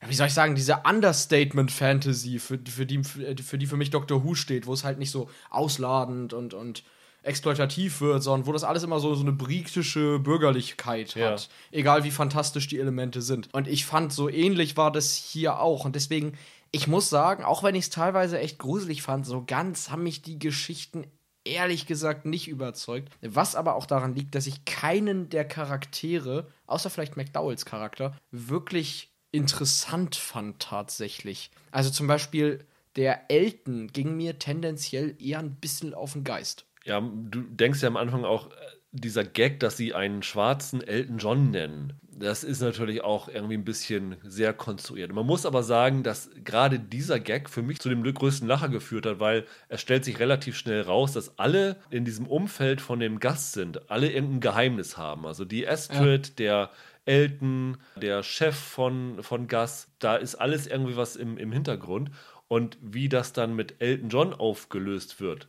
ja, wie soll ich sagen, diese Understatement-Fantasy, für, für, die, für die für mich Doctor Who steht, wo es halt nicht so ausladend und, und exploitativ wird, sondern wo das alles immer so, so eine britische Bürgerlichkeit Ja. hat. Egal wie fantastisch die Elemente sind. Und ich fand, so ähnlich war das hier auch. Und deswegen, ich muss sagen, auch wenn ich es teilweise echt gruselig fand, so ganz haben mich die Geschichten ehrlich gesagt nicht überzeugt. Was aber auch daran liegt, dass ich keinen der Charaktere, außer vielleicht McDowells Charakter, wirklich interessant fand tatsächlich. Also zum Beispiel der Elton ging mir tendenziell eher ein bisschen auf den Geist. Ja, du denkst ja am Anfang auch, äh, dieser Gag, dass sie einen schwarzen Elton John nennen, das ist natürlich auch irgendwie ein bisschen sehr konstruiert. Man muss aber sagen, dass gerade dieser Gag für mich zu dem größten Lacher geführt hat, weil es stellt sich relativ schnell raus, dass alle in diesem Umfeld von dem Gast sind, alle irgendein Geheimnis haben. Also die Astrid, der Elton, der Chef von, von Gus, da ist alles irgendwie was im, im Hintergrund. Und wie das dann mit Elton John aufgelöst wird,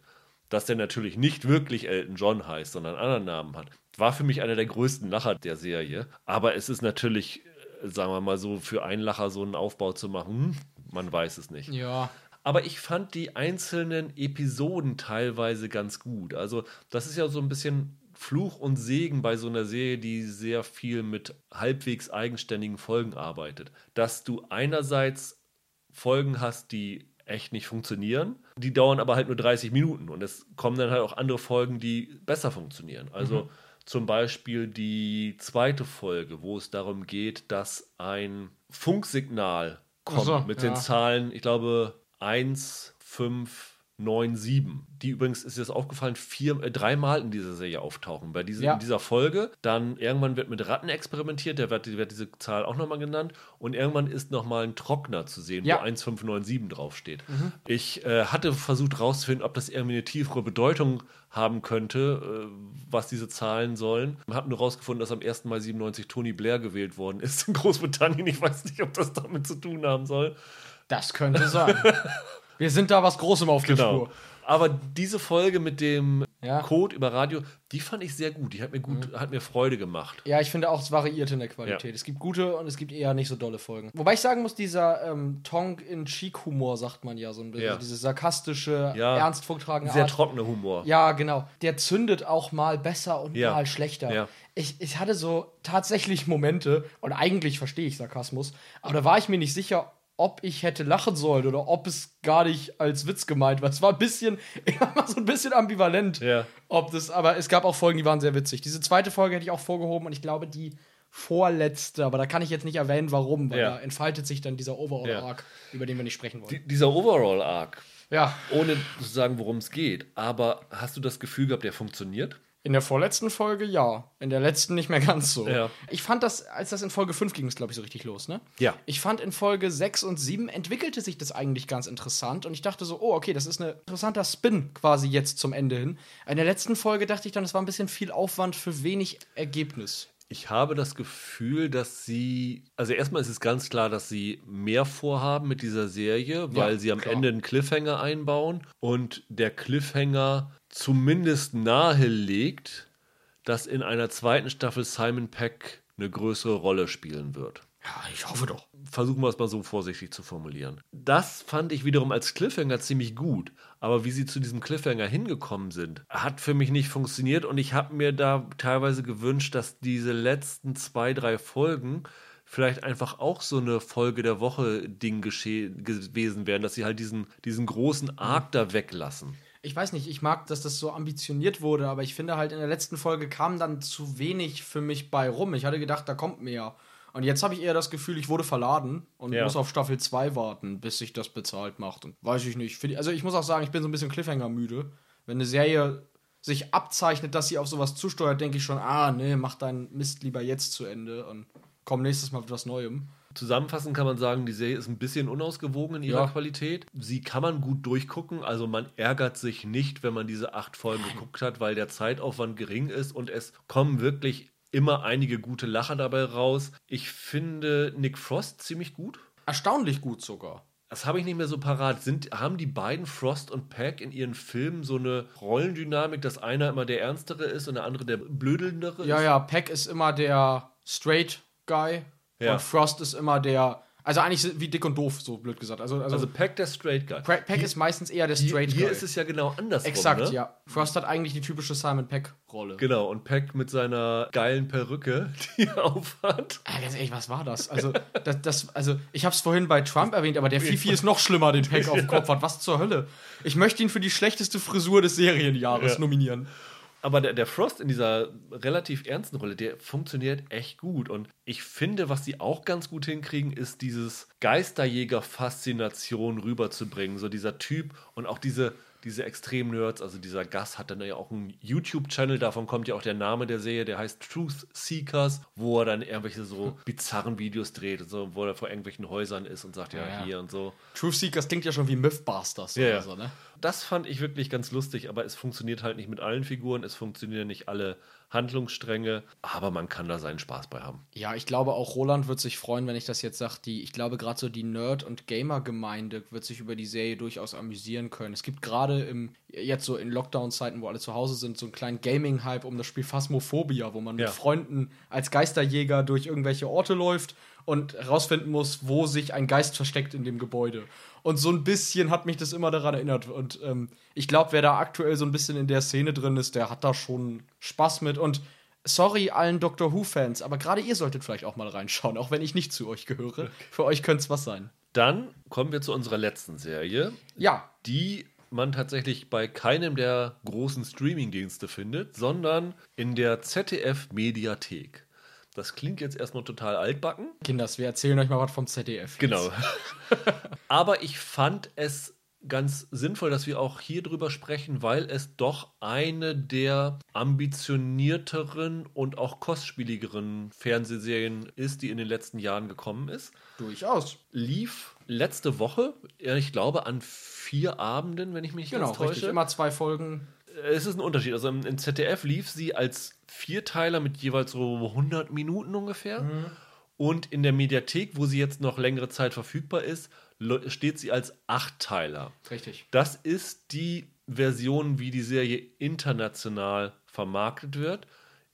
dass der natürlich nicht wirklich Elton John heißt, sondern einen anderen Namen hat, war für mich einer der größten Lacher der Serie. Aber es ist natürlich, äh, sagen wir mal so, für einen Lacher so einen Aufbau zu machen, hm, man weiß es nicht. Ja. Aber ich fand die einzelnen Episoden teilweise ganz gut. Also, das ist ja so ein bisschen Fluch und Segen bei so einer Serie, die sehr viel mit halbwegs eigenständigen Folgen arbeitet. Dass du einerseits Folgen hast, die echt nicht funktionieren. Die dauern aber halt nur 30 Minuten und es kommen dann halt auch andere Folgen, die besser funktionieren. Also zum Beispiel die zweite Folge, wo es darum geht, dass ein Funksignal kommt so, mit ja. den Zahlen, ich glaube, 1, 5, 9, 7. Die übrigens ist das aufgefallen, vier, äh, dreimal in dieser Serie auftauchen. Bei diese, Ja. in dieser Folge. Dann irgendwann wird mit Ratten experimentiert, da wird, wird diese Zahl auch nochmal genannt. Und irgendwann ist nochmal ein Trockner zu sehen, Ja. wo 1597 draufsteht. Ich äh, hatte versucht rauszufinden, ob das irgendwie eine tiefere Bedeutung haben könnte, äh, was diese Zahlen sollen. Ich habe nur rausgefunden, dass am 1. Mai 97 Tony Blair gewählt worden ist in Großbritannien. Ich weiß nicht, ob das damit zu tun haben soll. Das könnte sein. Wir sind da was Großem auf der Genau. Spur. Aber diese Folge mit dem Ja. Code über Radio, die fand ich sehr gut. Die hat mir gut, hat mir Freude gemacht. Ja, ich finde auch, es variiert in der Qualität. Ja. Es gibt gute und es gibt eher nicht so dolle Folgen. Wobei ich sagen muss, dieser ähm, Tongue-in-Cheek-Humor, sagt man ja so ein bisschen. Ja. Diese sarkastische, Ja. ernst vorgetragene Sehr Art. trockener Humor. Ja, genau. Der zündet auch mal besser und mal schlechter. Ich, ich hatte so tatsächlich Momente, und eigentlich verstehe ich Sarkasmus, aber da war ich mir nicht sicher, ob ich hätte lachen sollen oder ob es gar nicht als Witz gemeint war. Es war ein bisschen, war so ein bisschen ambivalent. Ja. Ob das, aber es gab auch Folgen, die waren sehr witzig. Diese zweite Folge hätte ich auch vorgehoben und ich glaube, die vorletzte, aber da kann ich jetzt nicht erwähnen, warum, weil Ja. da entfaltet sich dann dieser Ja. Overall-Arc, über den wir nicht sprechen wollen. Die, dieser Overall-Arc, ja. ohne zu sagen, worum es geht, aber hast du das Gefühl gehabt, der funktioniert? In der vorletzten Folge ja. In der letzten nicht mehr ganz so. Ja. Ich fand das, als das in Folge 5 ging, ist glaube ich so richtig los, ne? Ja. Ich fand in Folge 6 und 7 entwickelte sich das eigentlich ganz interessant und ich dachte so, oh, okay, das ist ein interessanter Spin quasi jetzt zum Ende hin. In der letzten Folge dachte ich dann, es war ein bisschen viel Aufwand für wenig Ergebnis. Ich habe das Gefühl, dass sie, also erstmal ist es ganz klar, dass sie mehr vorhaben mit dieser Serie, weil Ja, sie am klar. Ende einen Cliffhanger einbauen und der Cliffhanger zumindest nahelegt, dass in einer zweiten Staffel Simon Peck eine größere Rolle spielen wird. Ja, ich hoffe doch. Versuchen wir es mal so vorsichtig zu formulieren. Das fand ich wiederum als Cliffhanger ziemlich gut. Aber wie sie zu diesem Cliffhanger hingekommen sind, hat für mich nicht funktioniert. Und ich habe mir da teilweise gewünscht, dass diese letzten zwei, drei Folgen vielleicht einfach auch so eine Folge der Woche Ding gewesen wären, dass sie halt diesen, diesen großen Arc da weglassen. Ich weiß nicht, ich mag, dass das so ambitioniert wurde, aber ich finde halt in der letzten Folge kam dann zu wenig für mich bei rum. Ich hatte gedacht, da kommt mehr. Und jetzt habe ich eher das Gefühl, ich wurde verladen und Ja. muss auf Staffel 2 warten, bis sich das bezahlt macht. Und weiß ich nicht. Ich- Also ich muss auch sagen, ich bin so ein bisschen Cliffhanger müde. Wenn eine Serie sich abzeichnet, dass sie auf sowas zusteuert, denke ich schon, ah, nee, mach deinen Mist lieber jetzt zu Ende und komm nächstes Mal mit was Neuem. Zusammenfassend kann man sagen, die Serie ist ein bisschen unausgewogen in ihrer Ja. Qualität. Sie kann man gut durchgucken, also man ärgert sich nicht, wenn man diese acht Folgen geguckt hat, weil der Zeitaufwand gering ist und es kommen wirklich immer einige gute Lacher dabei raus. Ich finde Nick Frost ziemlich gut. Erstaunlich gut sogar. Das habe ich nicht mehr so parat. Sind, haben die beiden Frost und Peck in ihren Filmen so eine Rollendynamik, dass einer immer der Ernstere ist und der andere der Blödelndere Ja, ist? ja, Peck ist immer der Straight Guy Ja. und Frost ist immer der Also eigentlich wie dick und doof, so blöd gesagt. Also, also, Also Peck, der Straight Guy. Peck Peck ist meistens eher der Hier, Straight hier Guy. ist es ja genau andersrum. Exakt, ne? ja. Frost hat eigentlich die typische Simon Peck-Rolle. Genau, und Peck mit seiner geilen Perücke, die er aufhat. Ah, ganz ehrlich, was war das? Also, das, das, also ich habe es vorhin bei Trump erwähnt, aber der Fifi ist noch schlimmer, den Peck auf dem Kopf hat. Was zur Hölle? Ich möchte ihn für die schlechteste Frisur des Serienjahres Ja. nominieren. Aber der, der Frost in dieser relativ ernsten Rolle, der funktioniert echt gut. Und ich finde, was sie auch ganz gut hinkriegen, ist dieses Geisterjäger-Faszination rüberzubringen. So dieser Typ und auch diese, diese Extrem-Nerds. Also dieser Gast hat dann ja auch einen YouTube-Channel, davon kommt ja auch der Name der Serie, der heißt Truth Seekers, wo er dann irgendwelche so bizarren Videos dreht, und so, wo er vor irgendwelchen Häusern ist und sagt, ja, Ja, ja. hier und so. Truth Seekers klingt ja schon wie Mythbusters Ja, oder so, ne? Das fand ich wirklich ganz lustig, aber es funktioniert halt nicht mit allen Figuren, es funktionieren nicht alle Handlungsstränge, aber man kann da seinen Spaß bei haben. Ja, ich glaube auch Roland wird sich freuen, wenn ich das jetzt sage. Die, ich glaube gerade so die Nerd- und Gamer-Gemeinde wird sich über die Serie durchaus amüsieren können. Es gibt gerade im jetzt so in Lockdown-Zeiten, wo alle zu Hause sind, so einen kleinen Gaming-Hype um das Spiel Phasmophobia, wo man Ja. mit Freunden als Geisterjäger durch irgendwelche Orte läuft und herausfinden muss, wo sich ein Geist versteckt in dem Gebäude. Und so ein bisschen hat mich das immer daran erinnert. Und ähm, ich glaube, wer da aktuell so ein bisschen in der Szene drin ist, der hat da schon Spaß mit. Und sorry allen Doctor Who-Fans, aber gerade ihr solltet vielleicht auch mal reinschauen, auch wenn ich nicht zu euch gehöre. Für euch könnte es was sein. Dann kommen wir zu unserer letzten Serie, Ja, die man tatsächlich bei keinem der großen Streaming-Dienste findet, sondern in der ZDF-Mediathek. Das klingt jetzt erstmal total altbacken. Kinders, wir erzählen euch mal was vom ZDF. Genau. Aber ich fand es ganz sinnvoll, dass wir auch hier drüber sprechen, weil es doch eine der ambitionierteren und auch kostspieligeren Fernsehserien ist, die in den letzten Jahren gekommen ist. Durchaus. Lief letzte Woche, ich glaube, an vier Abenden, wenn ich mich nicht Genau, richtig. täusche. Immer zwei Folgen. Es ist ein Unterschied. Also im, im ZDF lief sie als Vierteiler mit jeweils so 100 Minuten ungefähr. Mhm. Und in der Mediathek, wo sie jetzt noch längere Zeit verfügbar ist, steht sie als Achtteiler. Richtig. Das ist die Version, wie die Serie international vermarktet wird.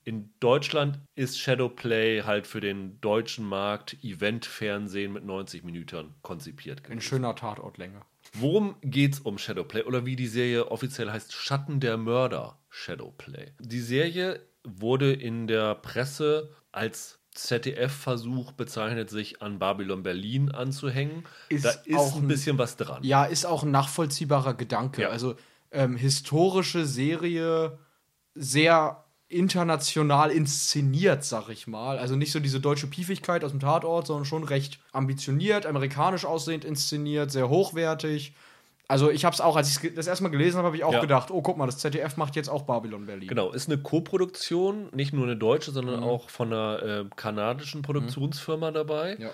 In Deutschland ist Shadowplay halt für den deutschen Markt Event-Fernsehen mit 90 Minuten konzipiert. Ein gewesen. schöner Tatortlänge. Worum geht's um Shadowplay oder wie die Serie offiziell heißt, Schatten der Mörder Shadowplay. Die Serie wurde in der Presse als ZDF-Versuch bezeichnet, sich an Babylon Berlin anzuhängen. Ist da ist auch ein bisschen was dran. Ja, ist auch ein nachvollziehbarer Gedanke. Ja. Also ähm, historische Serie, sehr international inszeniert, sag ich mal. Also nicht so diese deutsche Piefigkeit aus dem Tatort, sondern schon recht ambitioniert, amerikanisch aussehend inszeniert, sehr hochwertig. Also ich habe es auch, als ich das erste Mal gelesen habe, habe ich auch Ja. gedacht, oh guck mal, das ZDF macht jetzt auch Babylon Berlin. Genau, ist eine Co-Produktion, nicht nur eine deutsche, sondern Mhm. auch von einer äh, kanadischen Produktionsfirma dabei. Ja.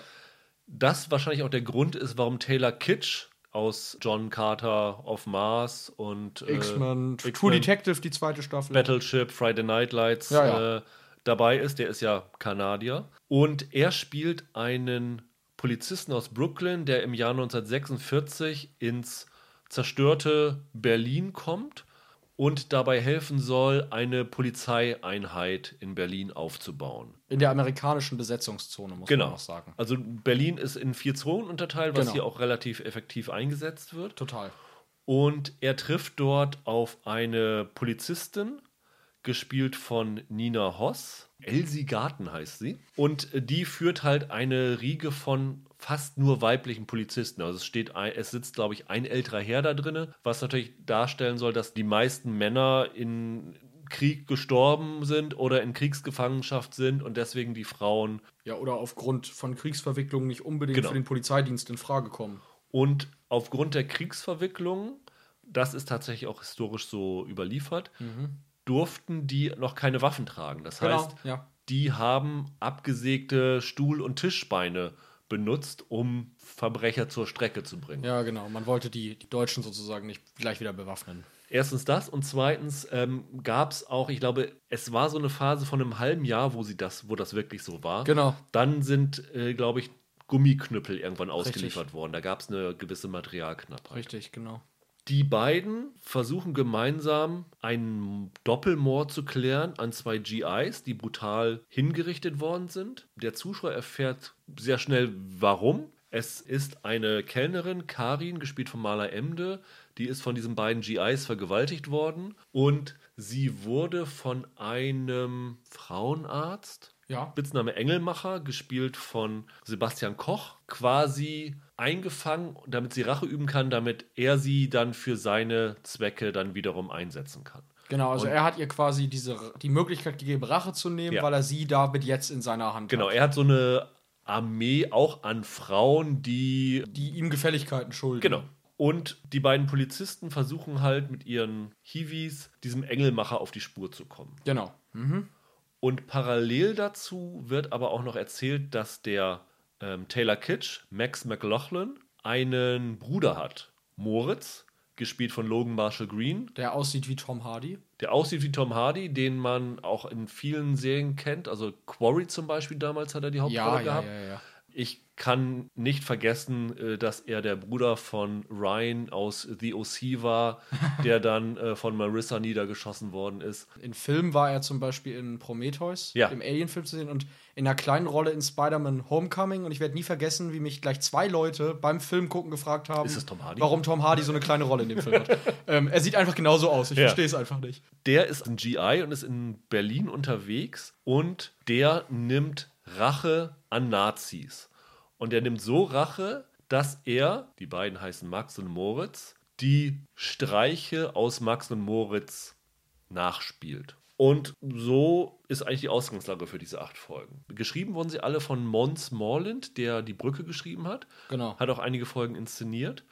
Das wahrscheinlich auch der Grund ist, warum Taylor Kitsch aus John Carter of Mars und äh, X-Men, True Detective, die zweite Staffel. Battleship, Friday Night Lights Ja, ja. Äh, dabei ist. Der ist ja Kanadier. Und er spielt einen Polizisten aus Brooklyn, der im Jahr 1946 ins zerstörte Berlin kommt und dabei helfen soll, eine Polizeieinheit in Berlin aufzubauen. In der amerikanischen Besetzungszone, muss Genau. man auch sagen. Also Berlin ist in vier Zonen unterteilt, was Genau. hier auch relativ effektiv eingesetzt wird. Total. Und er trifft dort auf eine Polizistin, gespielt von Nina Hoss. Elsie Garten heißt sie. Und die führt halt eine Riege von fast nur weiblichen Polizisten. Also es steht, es sitzt, glaube ich, ein älterer Herr da drinne, was natürlich darstellen soll, dass die meisten Männer in Krieg gestorben sind oder in Kriegsgefangenschaft sind und deswegen die Frauen Ja, oder aufgrund von Kriegsverwicklungen nicht unbedingt Genau. für den Polizeidienst in Frage kommen. Und aufgrund der Kriegsverwicklung, das ist tatsächlich auch historisch so überliefert, durften die noch keine Waffen tragen. Das Genau, heißt, ja. die haben abgesägte Stuhl- und Tischbeine benutzt, um Verbrecher zur Strecke zu bringen. Ja, genau. Man wollte die, die Deutschen sozusagen nicht gleich wieder bewaffnen. Erstens das und zweitens ähm, gab es auch, ich glaube, es war so eine Phase von einem halben Jahr, wo sie das, wo das wirklich so war. Genau. Dann sind, äh, glaube ich, Gummiknüppel irgendwann ausgeliefert worden. Da gab es eine gewisse Materialknappheit. Richtig, genau. Die beiden versuchen gemeinsam einen Doppelmord zu klären an zwei GIs, die brutal hingerichtet worden sind. Der Zuschauer erfährt sehr schnell, warum. Es ist eine Kellnerin, Karin, gespielt von Marla Emde, die ist von diesen beiden GIs vergewaltigt worden und sie wurde von einem Frauenarzt, Ja. Spitzname Engelmacher, gespielt von Sebastian Koch, quasi eingefangen, damit sie Rache üben kann, damit er sie dann für seine Zwecke dann wiederum einsetzen kann. Genau, also Und- er hat ihr quasi diese, die Möglichkeit gegeben, Rache zu nehmen, Ja. weil er sie damit jetzt in seiner Hand Genau, hat. er hat so eine Armee auch an Frauen, die Die ihm Gefälligkeiten schulden. Genau. Und die beiden Polizisten versuchen halt mit ihren Hiwis diesem Engelmacher auf die Spur zu kommen. Genau. Und parallel dazu wird aber auch noch erzählt, dass der ähm, Taylor Kitsch, Max McLaughlin, einen Bruder hat. Moritz, gespielt von Logan Marshall Green, Der aussieht wie Tom Hardy. der aussieht wie Tom Hardy, den man auch in vielen Serien kennt. Also Quarry zum Beispiel damals hat er die Hauptrolle Ja, ja, gehabt. ja, ja. Ich kann nicht vergessen, äh, dass er der Bruder von Ryan aus The O.C. war, der dann äh, von Marissa niedergeschossen worden ist. In Filmen war er zum Beispiel in Prometheus, Ja. im Alien-Film zu sehen und in einer kleinen Rolle in Spider-Man Homecoming. Und ich werde nie vergessen, wie mich gleich zwei Leute beim Film gucken gefragt haben, Ist es Tom Hardy? warum Tom Hardy so eine kleine Rolle in dem Film hat. ähm, er sieht einfach genauso aus. Ich Ja. verstehe es einfach nicht. Der ist ein GI und ist in Berlin unterwegs und der nimmt Rache an Nazis. Und er nimmt so Rache, dass er, die beiden heißen Max und Moritz, die Streiche aus Max und Moritz nachspielt. Und so ist eigentlich die Ausgangslage für diese acht Folgen. Geschrieben wurden sie alle von Mons Morland, der die Brücke geschrieben hat. Genau. Hat auch einige Folgen inszeniert.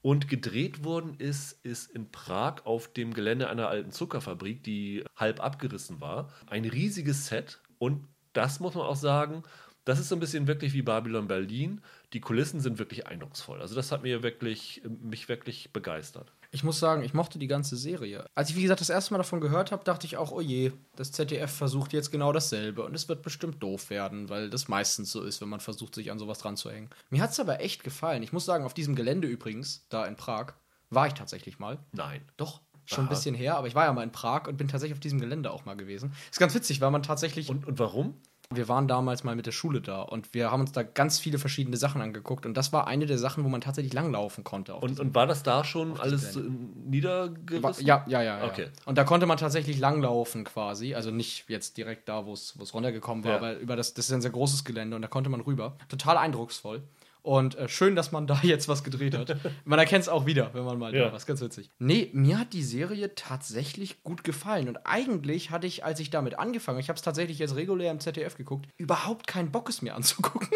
Und gedreht worden ist, ist in Prag auf dem Gelände einer alten Zuckerfabrik, die halb abgerissen war. Ein riesiges Set. Und das muss man auch sagen, das ist so ein bisschen wirklich wie Babylon Berlin. Die Kulissen sind wirklich eindrucksvoll. Also das hat mir wirklich, mich wirklich begeistert. Ich muss sagen, ich mochte die ganze Serie. Als ich, wie gesagt, das erste Mal davon gehört habe, dachte ich auch, oh je, das ZDF versucht jetzt genau dasselbe und es wird bestimmt doof werden, weil das meistens so ist, wenn man versucht, sich an sowas dran zu hängen. Mir hat es aber echt gefallen. Ich muss sagen, auf diesem Gelände übrigens, da in Prag, war ich tatsächlich mal. Nein. Doch, schon ein bisschen her, aber ich war ja mal in Prag und bin tatsächlich auf diesem Gelände auch mal gewesen. Ist ganz witzig, weil man tatsächlich. Und, und warum? wir waren damals mal mit der Schule da und wir haben uns da ganz viele verschiedene Sachen angeguckt und das war eine der Sachen, wo man tatsächlich langlaufen konnte. Und, und war das da schon alles niedergerissen? Ja, ja, ja, ja. Okay. Und da konnte man tatsächlich langlaufen quasi. Also nicht jetzt direkt da, wo es wo es runtergekommen war, Ja. aber über das, das ist ein sehr großes Gelände und da konnte man rüber. Total eindrucksvoll. Und äh, schön, dass man da jetzt was gedreht hat. man erkennt es auch wieder, wenn man mal Ja. da war. Ist ganz witzig. Nee, mir hat die Serie tatsächlich gut gefallen. Und eigentlich hatte ich, als ich damit angefangen, ich habe es tatsächlich jetzt regulär im ZDF geguckt, überhaupt keinen Bock, es mir anzugucken.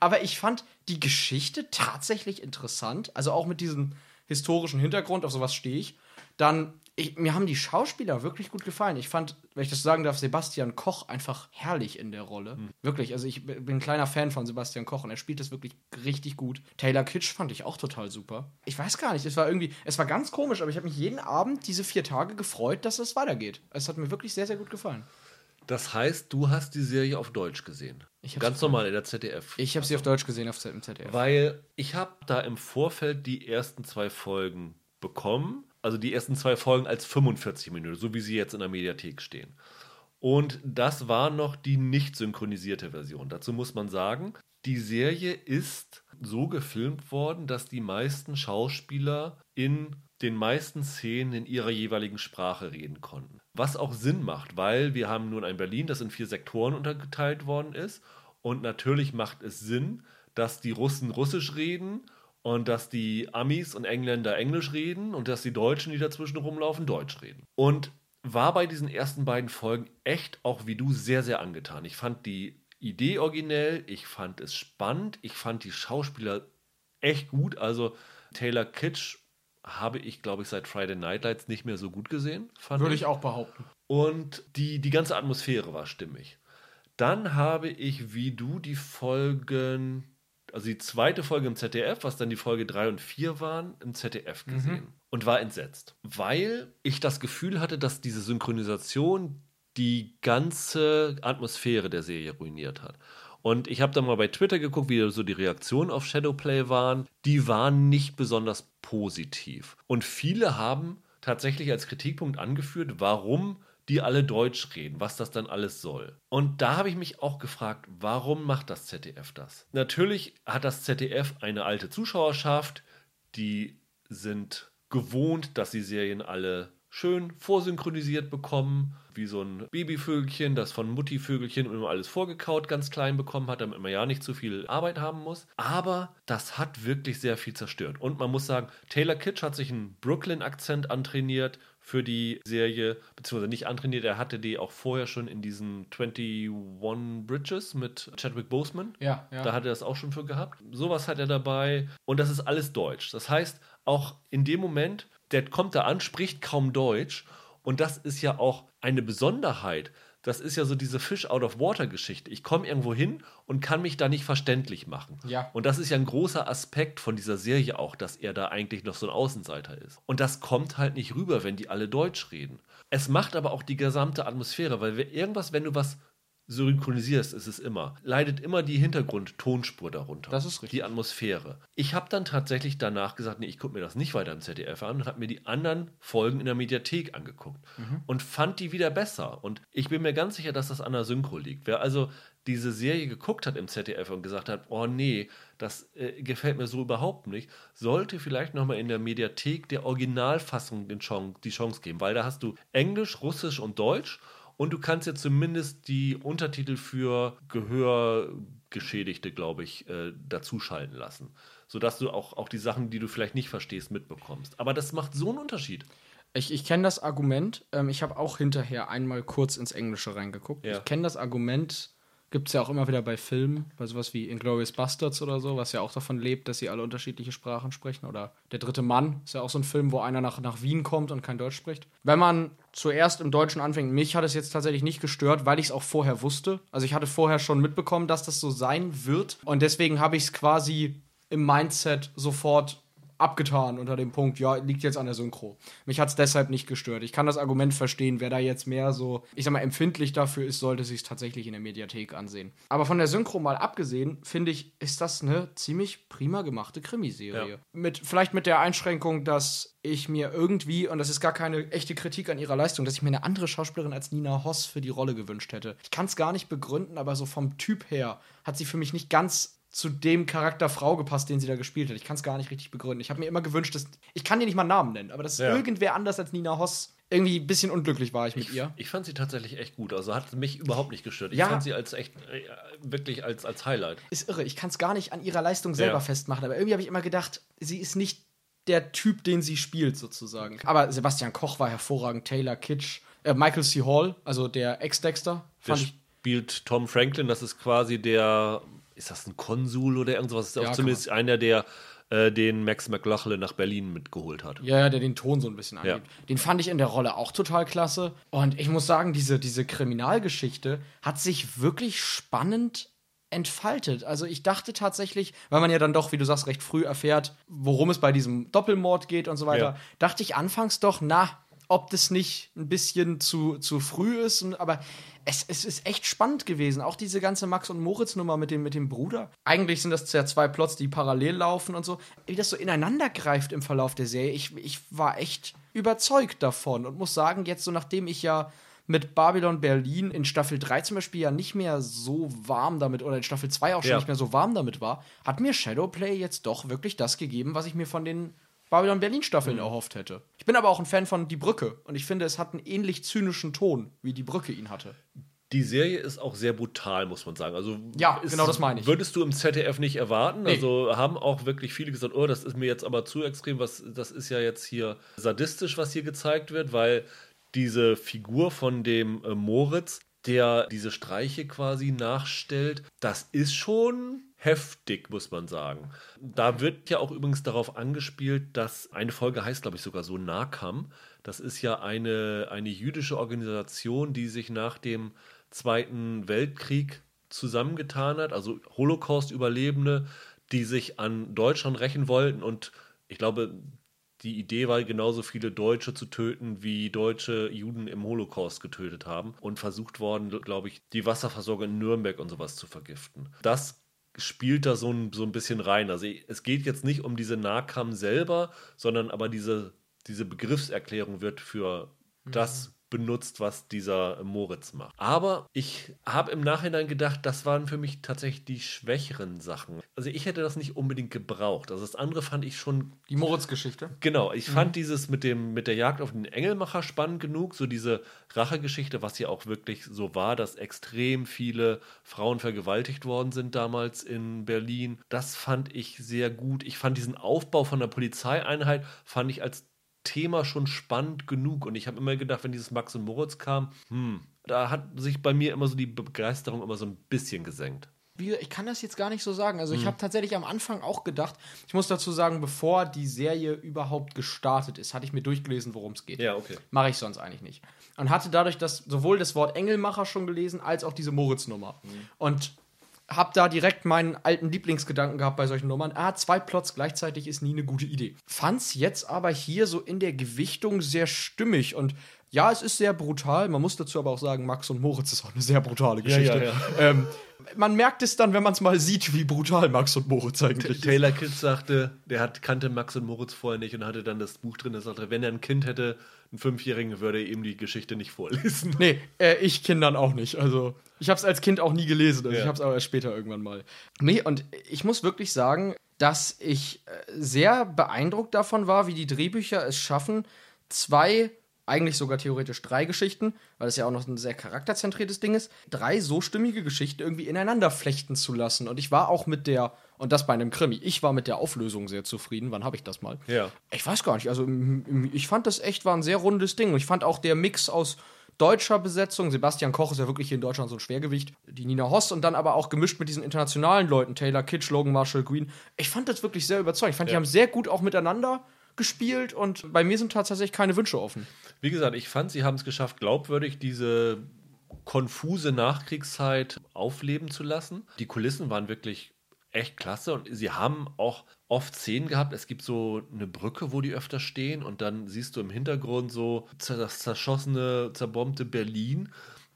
Aber ich fand die Geschichte tatsächlich interessant. Also auch mit diesem historischen Hintergrund, auf sowas stehe ich. Dann, ich, mir haben die Schauspieler wirklich gut gefallen. Ich fand, wenn ich das sagen darf, Sebastian Koch einfach herrlich in der Rolle. Wirklich, also ich bin ein kleiner Fan von Sebastian Koch und er spielt das wirklich richtig gut. Taylor Kitsch fand ich auch total super. Ich weiß gar nicht, es war irgendwie, es war ganz komisch, aber ich habe mich jeden Abend diese vier Tage gefreut, dass es weitergeht. Es hat mir wirklich sehr, sehr gut gefallen. Das heißt, du hast die Serie auf Deutsch gesehen. Ganz normal in der ZDF. Ich habe sie auf Deutsch gesehen auf ZDF. Weil ich habe da im Vorfeld die ersten zwei Folgen bekommen. Also die ersten zwei Folgen als 45 Minuten, so wie sie jetzt in der Mediathek stehen. Und das war noch die nicht synchronisierte Version. Dazu muss man sagen, die Serie ist so gefilmt worden, dass die meisten Schauspieler in den meisten Szenen in ihrer jeweiligen Sprache reden konnten. Was auch Sinn macht, weil wir haben nun ein Berlin, das in vier Sektoren untergeteilt worden ist. Und natürlich macht es Sinn, dass die Russen Russisch reden und dass die Amis und Engländer Englisch reden und dass die Deutschen, die dazwischen rumlaufen, Deutsch reden. Und war bei diesen ersten beiden Folgen echt auch wie du sehr, sehr angetan. Ich fand die Idee originell, ich fand es spannend, ich fand die Schauspieler echt gut. Also Taylor Kitsch habe ich, glaube ich, seit Friday Night Lights nicht mehr so gut gesehen. Würde ich auch behaupten. und die, die ganze Atmosphäre war stimmig. Dann habe ich, wie du, die Folgen, also die zweite Folge im ZDF, was dann die Folge 3 und 4 waren, im ZDF gesehen. Und war entsetzt. Weil ich das Gefühl hatte, dass diese Synchronisation die ganze Atmosphäre der Serie ruiniert hat. Und ich habe dann mal bei Twitter geguckt, wie so die Reaktionen auf Shadowplay waren. Die waren nicht besonders positiv. Und viele haben tatsächlich als Kritikpunkt angeführt, warum die alle Deutsch reden, was das dann alles soll. Und da habe ich mich auch gefragt, warum macht das ZDF das? Natürlich hat das ZDF eine alte Zuschauerschaft, die sind gewohnt, dass die Serien alle schön vorsynchronisiert bekommen, wie so ein Babyvögelchen, das von Muttivögelchen immer alles vorgekaut ganz klein bekommen hat, damit man ja nicht zu viel Arbeit haben muss. Aber das hat wirklich sehr viel zerstört. Und man muss sagen, Taylor Kitsch hat sich einen Brooklyn-Akzent antrainiert für die Serie, beziehungsweise nicht antrainiert, er hatte die auch vorher schon in diesen 21 Bridges mit Chadwick Boseman. Ja, ja. Da hat er das auch schon für gehabt. Sowas hat er dabei. Und das ist alles Deutsch. Das heißt, auch in dem Moment, der kommt da an, spricht kaum Deutsch. Und das ist ja auch eine Besonderheit. Das ist ja so diese Fish-out-of-water-Geschichte. Ich komme irgendwo hin und kann mich da nicht verständlich machen. Ja. Und das ist ja ein großer Aspekt von dieser Serie auch, dass er da eigentlich noch so ein Außenseiter ist. Und das kommt halt nicht rüber, wenn die alle Deutsch reden. Es macht aber auch die gesamte Atmosphäre, weil irgendwas, wenn du was synchronisierst, ist es immer, leidet immer die Hintergrund-Tonspur darunter. Das ist richtig. Die Atmosphäre. Ich habe dann tatsächlich danach gesagt, nee, ich gucke mir das nicht weiter im ZDF an und habe mir die anderen Folgen in der Mediathek angeguckt und fand die wieder besser. Und ich bin mir ganz sicher, dass das an der Synchro liegt. Wer also diese Serie geguckt hat im ZDF und gesagt hat, oh nee, das äh, gefällt mir so überhaupt nicht, sollte vielleicht nochmal in der Mediathek der Originalfassung den Chance, die Chance geben, weil da hast du Englisch, Russisch und Deutsch und du kannst ja zumindest die Untertitel für Gehörgeschädigte, glaube ich, äh, dazuschalten lassen. Sodass du auch, auch die Sachen, die du vielleicht nicht verstehst, mitbekommst. Aber das macht so einen Unterschied. Ich, ich kenne das Argument. Ähm, ich habe auch hinterher einmal kurz ins Englische reingeguckt. Ja. Ich kenne das Argument, gibt es ja auch immer wieder bei Filmen, bei sowas wie Inglourious Bastards oder so, was ja auch davon lebt, dass sie alle unterschiedliche Sprachen sprechen. Oder Der dritte Mann ist ja auch so ein Film, wo einer nach, nach Wien kommt und kein Deutsch spricht. Wenn man zuerst im Deutschen anfängt, mich hat es jetzt tatsächlich nicht gestört, weil ich es auch vorher wusste. Also ich hatte vorher schon mitbekommen, dass das so sein wird. Und deswegen habe ich es quasi im Mindset sofort abgetan unter dem Punkt, ja, liegt jetzt an der Synchro. Mich hat es deshalb nicht gestört. Ich kann das Argument verstehen, wer da jetzt mehr so, ich sag mal, empfindlich dafür ist, sollte sich tatsächlich in der Mediathek ansehen. Aber von der Synchro mal abgesehen, finde ich, ist das eine ziemlich prima gemachte Krimiserie. Ja. Mit, vielleicht mit der Einschränkung, dass ich mir irgendwie, und das ist gar keine echte Kritik an ihrer Leistung, dass ich mir eine andere Schauspielerin als Nina Hoss für die Rolle gewünscht hätte. Ich kann es gar nicht begründen, aber so vom Typ her hat sie für mich nicht ganz zu dem Charakter Frau gepasst, den sie da gespielt hat. Ich kann es gar nicht richtig begründen. Ich habe mir immer gewünscht, dass. Ich kann dir nicht mal einen Namen nennen, aber dass Ja. irgendwer anders als Nina Hoss irgendwie ein bisschen unglücklich war ich mit ihr. Ich fand sie tatsächlich echt gut. Also hat mich überhaupt nicht gestört. Ich Ja. fand sie als echt, äh, wirklich als, als Highlight. Ist irre. Ich kann es gar nicht an ihrer Leistung selber Ja. festmachen, aber irgendwie habe ich immer gedacht, sie ist nicht der Typ, den sie spielt, sozusagen. Aber Sebastian Koch war hervorragend, Taylor Kitsch, äh, Michael C. Hall, also der Ex-Dexter, Der fand ich. spielt Tom Franklin, das ist quasi der, ist das ein Konsul oder irgendwas? Ist Ja, auch zumindest einer, der äh, den Max McLaughlin nach Berlin mitgeholt hat. Ja, ja, der den Ton so ein bisschen Ja. angibt. Den fand ich in der Rolle auch total klasse. Und ich muss sagen, diese, diese Kriminalgeschichte hat sich wirklich spannend entfaltet. Also ich dachte tatsächlich, weil man ja dann doch, wie du sagst, recht früh erfährt, worum es bei diesem Doppelmord geht und so weiter, Ja. dachte ich anfangs doch, na, ob das nicht ein bisschen zu, zu früh ist. Und, aber es, es ist echt spannend gewesen. Auch diese ganze Max- und Moritz-Nummer mit dem, mit dem Bruder. Eigentlich sind das ja zwei Plots, die parallel laufen und so. Wie das so ineinander greift im Verlauf der Serie. Ich, ich war echt überzeugt davon und muss sagen, jetzt so nachdem ich ja mit Babylon Berlin in Staffel 3 zum Beispiel ja nicht mehr so warm damit oder in Staffel 2 auch schon Ja. nicht mehr so warm damit war, hat mir Shadowplay jetzt doch wirklich das gegeben, was ich mir von den Babylon Berlin Staffeln Mhm. erhofft hätte. Ich bin aber auch ein Fan von Die Brücke und ich finde, es hat einen ähnlich zynischen Ton, wie Die Brücke ihn hatte. Die Serie ist auch sehr brutal, muss man sagen. Also Ja, ist, genau das meine ich. Würdest du im ZDF nicht erwarten? Nee. Also haben auch wirklich viele gesagt, oh, das ist mir jetzt aber zu extrem, was das ist ja jetzt hier sadistisch, was hier gezeigt wird, weil diese Figur von dem äh, Moritz, der diese Streiche quasi nachstellt, das ist schon heftig, muss man sagen. Da wird ja auch übrigens darauf angespielt, dass eine Folge heißt, glaube ich, sogar so Nakam. Das ist ja eine, eine jüdische Organisation, die sich nach dem Zweiten Weltkrieg zusammengetan hat, also Holocaust-Überlebende, die sich an Deutschland rächen wollten und ich glaube, die Idee war, genauso viele Deutsche zu töten, wie deutsche Juden im Holocaust getötet haben und versucht worden, glaube ich, die Wasserversorgung in Nürnberg und sowas zu vergiften. Das spielt da so ein, so ein bisschen rein. Also es geht jetzt nicht um diese Nahkam selber, sondern aber diese, diese Begriffserklärung wird für das benutzt, was dieser Moritz macht. Aber ich habe im Nachhinein gedacht, das waren für mich tatsächlich die schwächeren Sachen. Also ich hätte das nicht unbedingt gebraucht. Also das andere fand ich schon. Die Moritz-Geschichte. Genau, ich mhm. fand dieses mit dem mit der Jagd auf den Engelmacher spannend genug, so diese Rachegeschichte, was ja auch wirklich so war, dass extrem viele Frauen vergewaltigt worden sind damals in Berlin. Das fand ich sehr gut. Ich fand diesen Aufbau von der Polizeieinheit fand ich als Thema schon spannend genug. Und ich habe immer gedacht, wenn dieses Max und Moritz kam, hm, da hat sich bei mir immer so die Begeisterung immer so ein bisschen gesenkt. Ich kann das jetzt gar nicht so sagen. Also, ich hm. habe tatsächlich am Anfang auch gedacht, ich muss dazu sagen, bevor die Serie überhaupt gestartet ist, hatte ich mir durchgelesen, worum es geht. Ja, okay. Mache ich sonst eigentlich nicht. Und hatte dadurch das, sowohl das Wort Engelmacher schon gelesen, als auch diese Moritz-Nummer. Hm. Und hab da direkt meinen alten Lieblingsgedanken gehabt bei solchen Nummern. Ah, zwei Plots gleichzeitig ist nie eine gute Idee. Fand's jetzt aber hier so in der Gewichtung sehr stimmig und ja, es ist sehr brutal. Man muss dazu aber auch sagen, Max und Moritz ist auch eine sehr brutale Geschichte. Ja, ja, ja. Ähm, man merkt es dann, wenn man es mal sieht, wie brutal Max und Moritz eigentlich T Taylor Kidd sagte, der hat, kannte Max und Moritz vorher nicht und hatte dann das Buch drin. Er sagte, wenn er ein Kind hätte, ein Fünfjährigen, würde ihm die Geschichte nicht vorlesen. Nee, äh, ich Kindern auch nicht. Also, ich habe es als Kind auch nie gelesen. Also, ja. ich habe es aber erst später irgendwann mal. Nee, und ich muss wirklich sagen, dass ich äh, sehr beeindruckt davon war, wie die Drehbücher es schaffen, zwei eigentlich sogar theoretisch drei Geschichten, weil es ja auch noch ein sehr charakterzentriertes Ding ist, drei so stimmige Geschichten irgendwie ineinander flechten zu lassen. Und ich war auch mit der, und das bei einem Krimi, ich war mit der Auflösung sehr zufrieden. Wann habe ich das mal? Ja. Ich weiß gar nicht. Also ich fand das echt war ein sehr rundes Ding. Und ich fand auch der Mix aus deutscher Besetzung. Sebastian Koch ist ja wirklich hier in Deutschland so ein Schwergewicht. Die Nina Hoss und dann aber auch gemischt mit diesen internationalen Leuten, Taylor Kitsch, Logan Marshall Green. Ich fand das wirklich sehr überzeugend. Ich fand, ja. die haben sehr gut auch miteinander gespielt und bei mir sind tatsächlich keine Wünsche offen. Wie gesagt, ich fand, sie haben es geschafft, glaubwürdig diese konfuse Nachkriegszeit aufleben zu lassen. Die Kulissen waren wirklich echt klasse und sie haben auch oft Szenen gehabt. Es gibt so eine Brücke, wo die öfter stehen und dann siehst du im Hintergrund so das zerschossene, zerbombte Berlin.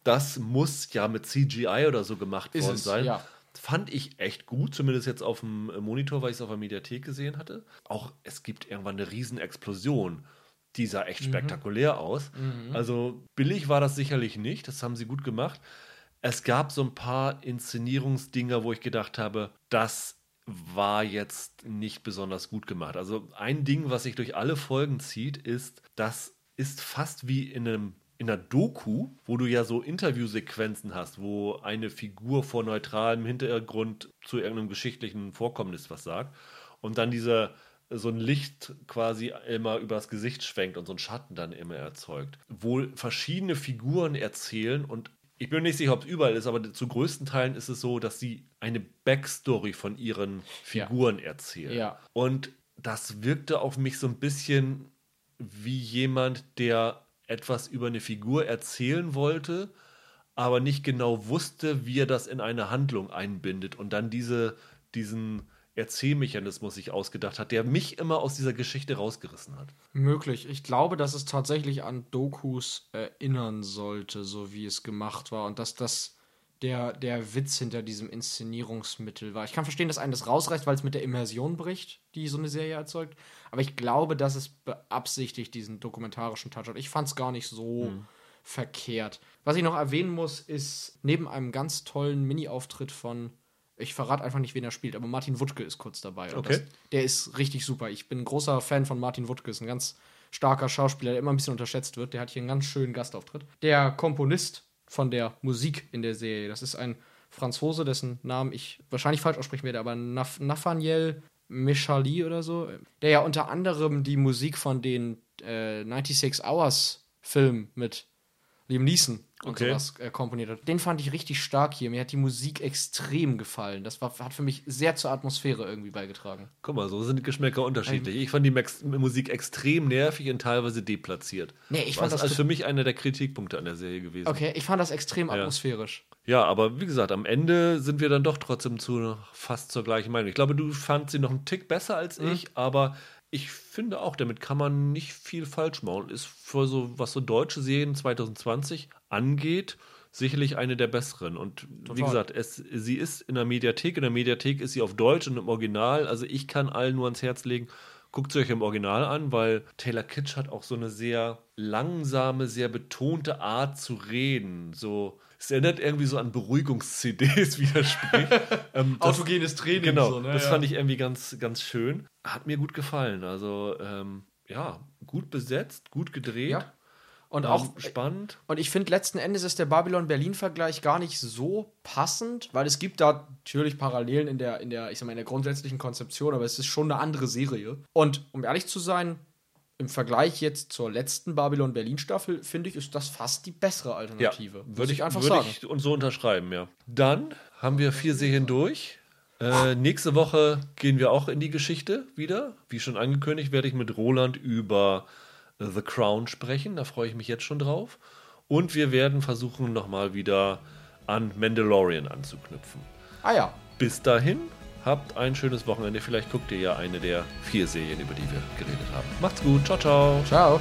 Das muss ja mit CGI oder so gemacht Ist worden es, sein. Ja fand ich echt gut, zumindest jetzt auf dem Monitor, weil ich es auf der Mediathek gesehen hatte. Auch es gibt irgendwann eine Riesenexplosion. Die sah echt mhm. spektakulär aus. Mhm. Also billig war das sicherlich nicht, das haben sie gut gemacht. Es gab so ein paar Inszenierungsdinger, wo ich gedacht habe, das war jetzt nicht besonders gut gemacht. Also ein Ding, was sich durch alle Folgen zieht, ist, das ist fast wie in einem in der Doku, wo du ja so Interviewsequenzen hast, wo eine Figur vor neutralem Hintergrund zu irgendeinem geschichtlichen Vorkommnis was sagt und dann dieser so ein Licht quasi immer übers Gesicht schwenkt und so ein Schatten dann immer erzeugt. Wo verschiedene Figuren erzählen und ich bin nicht sicher, ob es überall ist, aber zu größten Teilen ist es so, dass sie eine Backstory von ihren Figuren ja. erzählen. Ja. Und das wirkte auf mich so ein bisschen wie jemand, der etwas über eine Figur erzählen wollte, aber nicht genau wusste, wie er das in eine Handlung einbindet und dann diese, diesen Erzählmechanismus sich ausgedacht hat, der mich immer aus dieser Geschichte rausgerissen hat. Möglich. Ich glaube, dass es tatsächlich an Dokus erinnern sollte, so wie es gemacht war und dass das der, der Witz hinter diesem Inszenierungsmittel war. Ich kann verstehen, dass einen das rausreißt, weil es mit der Immersion bricht, die so eine Serie erzeugt. Aber ich glaube, dass es beabsichtigt diesen dokumentarischen Touch hat. Ich fand es gar nicht so hm. verkehrt. Was ich noch erwähnen muss, ist neben einem ganz tollen Mini-Auftritt von ich verrate einfach nicht, wen er spielt, aber Martin Wuttke ist kurz dabei. Okay. Das, der ist richtig super. Ich bin ein großer Fan von Martin Wuttke, ist ein ganz starker Schauspieler, der immer ein bisschen unterschätzt wird. Der hat hier einen ganz schönen Gastauftritt. Der Komponist von der Musik in der Serie. Das ist ein Franzose, dessen Namen ich wahrscheinlich falsch aussprechen werde, aber Naf Nathaniel Mechali oder so, der ja unter anderem die Musik von den äh, 96 Hours Film mit Liam Neeson und okay. sowas äh, komponiert hat. Den fand ich richtig stark hier. Mir hat die Musik extrem gefallen. Das war, hat für mich sehr zur Atmosphäre irgendwie beigetragen. Guck mal, so sind die Geschmäcker unterschiedlich. ich fand die Max Musik extrem nervig und teilweise deplatziert. Nee, ich fand das also für mich einer der Kritikpunkte an der Serie gewesen. Okay, ich fand das extrem ja. atmosphärisch. Ja, aber wie gesagt, am Ende sind wir dann doch trotzdem zu fast zur gleichen Meinung. Ich glaube, du fandst sie noch einen Tick besser als mhm. ich, aber ich finde auch, damit kann man nicht viel falsch machen. Ist für so, was so deutsche Serien 2020 angeht, sicherlich eine der besseren. Und Total. wie gesagt, es, sie ist in der Mediathek. In der Mediathek ist sie auf Deutsch und im Original. Also ich kann allen nur ans Herz legen, Guckt es euch im Original an, weil Taylor Kitsch hat auch so eine sehr langsame, sehr betonte Art zu reden. So, es erinnert irgendwie so an Beruhigungs-CDs, wie er spricht. ähm, das, Autogenes Training. genau, so, ne? das ja. fand ich irgendwie ganz, ganz schön. Hat mir gut gefallen. Also, ähm, ja, gut besetzt, gut gedreht. Ja. Und ähm, auch spannend. Und ich finde, letzten Endes ist der Babylon-Berlin-Vergleich gar nicht so passend, weil es gibt da natürlich Parallelen in der, in der, ich sag mal, in der grundsätzlichen Konzeption, aber es ist schon eine andere Serie. Und um ehrlich zu sein, im Vergleich jetzt zur letzten Babylon-Berlin-Staffel, finde ich, ist das fast die bessere Alternative. Muss würde ich einfach würde sagen. ich und so unterschreiben, ja. Dann haben wir vier Serien durch. Äh, nächste Woche gehen wir auch in die Geschichte wieder. Wie schon angekündigt, werde ich mit Roland über äh, The Crown sprechen. Da freue ich mich jetzt schon drauf. Und wir werden versuchen, nochmal wieder an Mandalorian anzuknüpfen. Ah ja. Bis dahin, habt ein schönes Wochenende. Vielleicht guckt ihr ja eine der vier Serien, über die wir geredet haben. Macht's gut. Ciao, ciao. Ciao.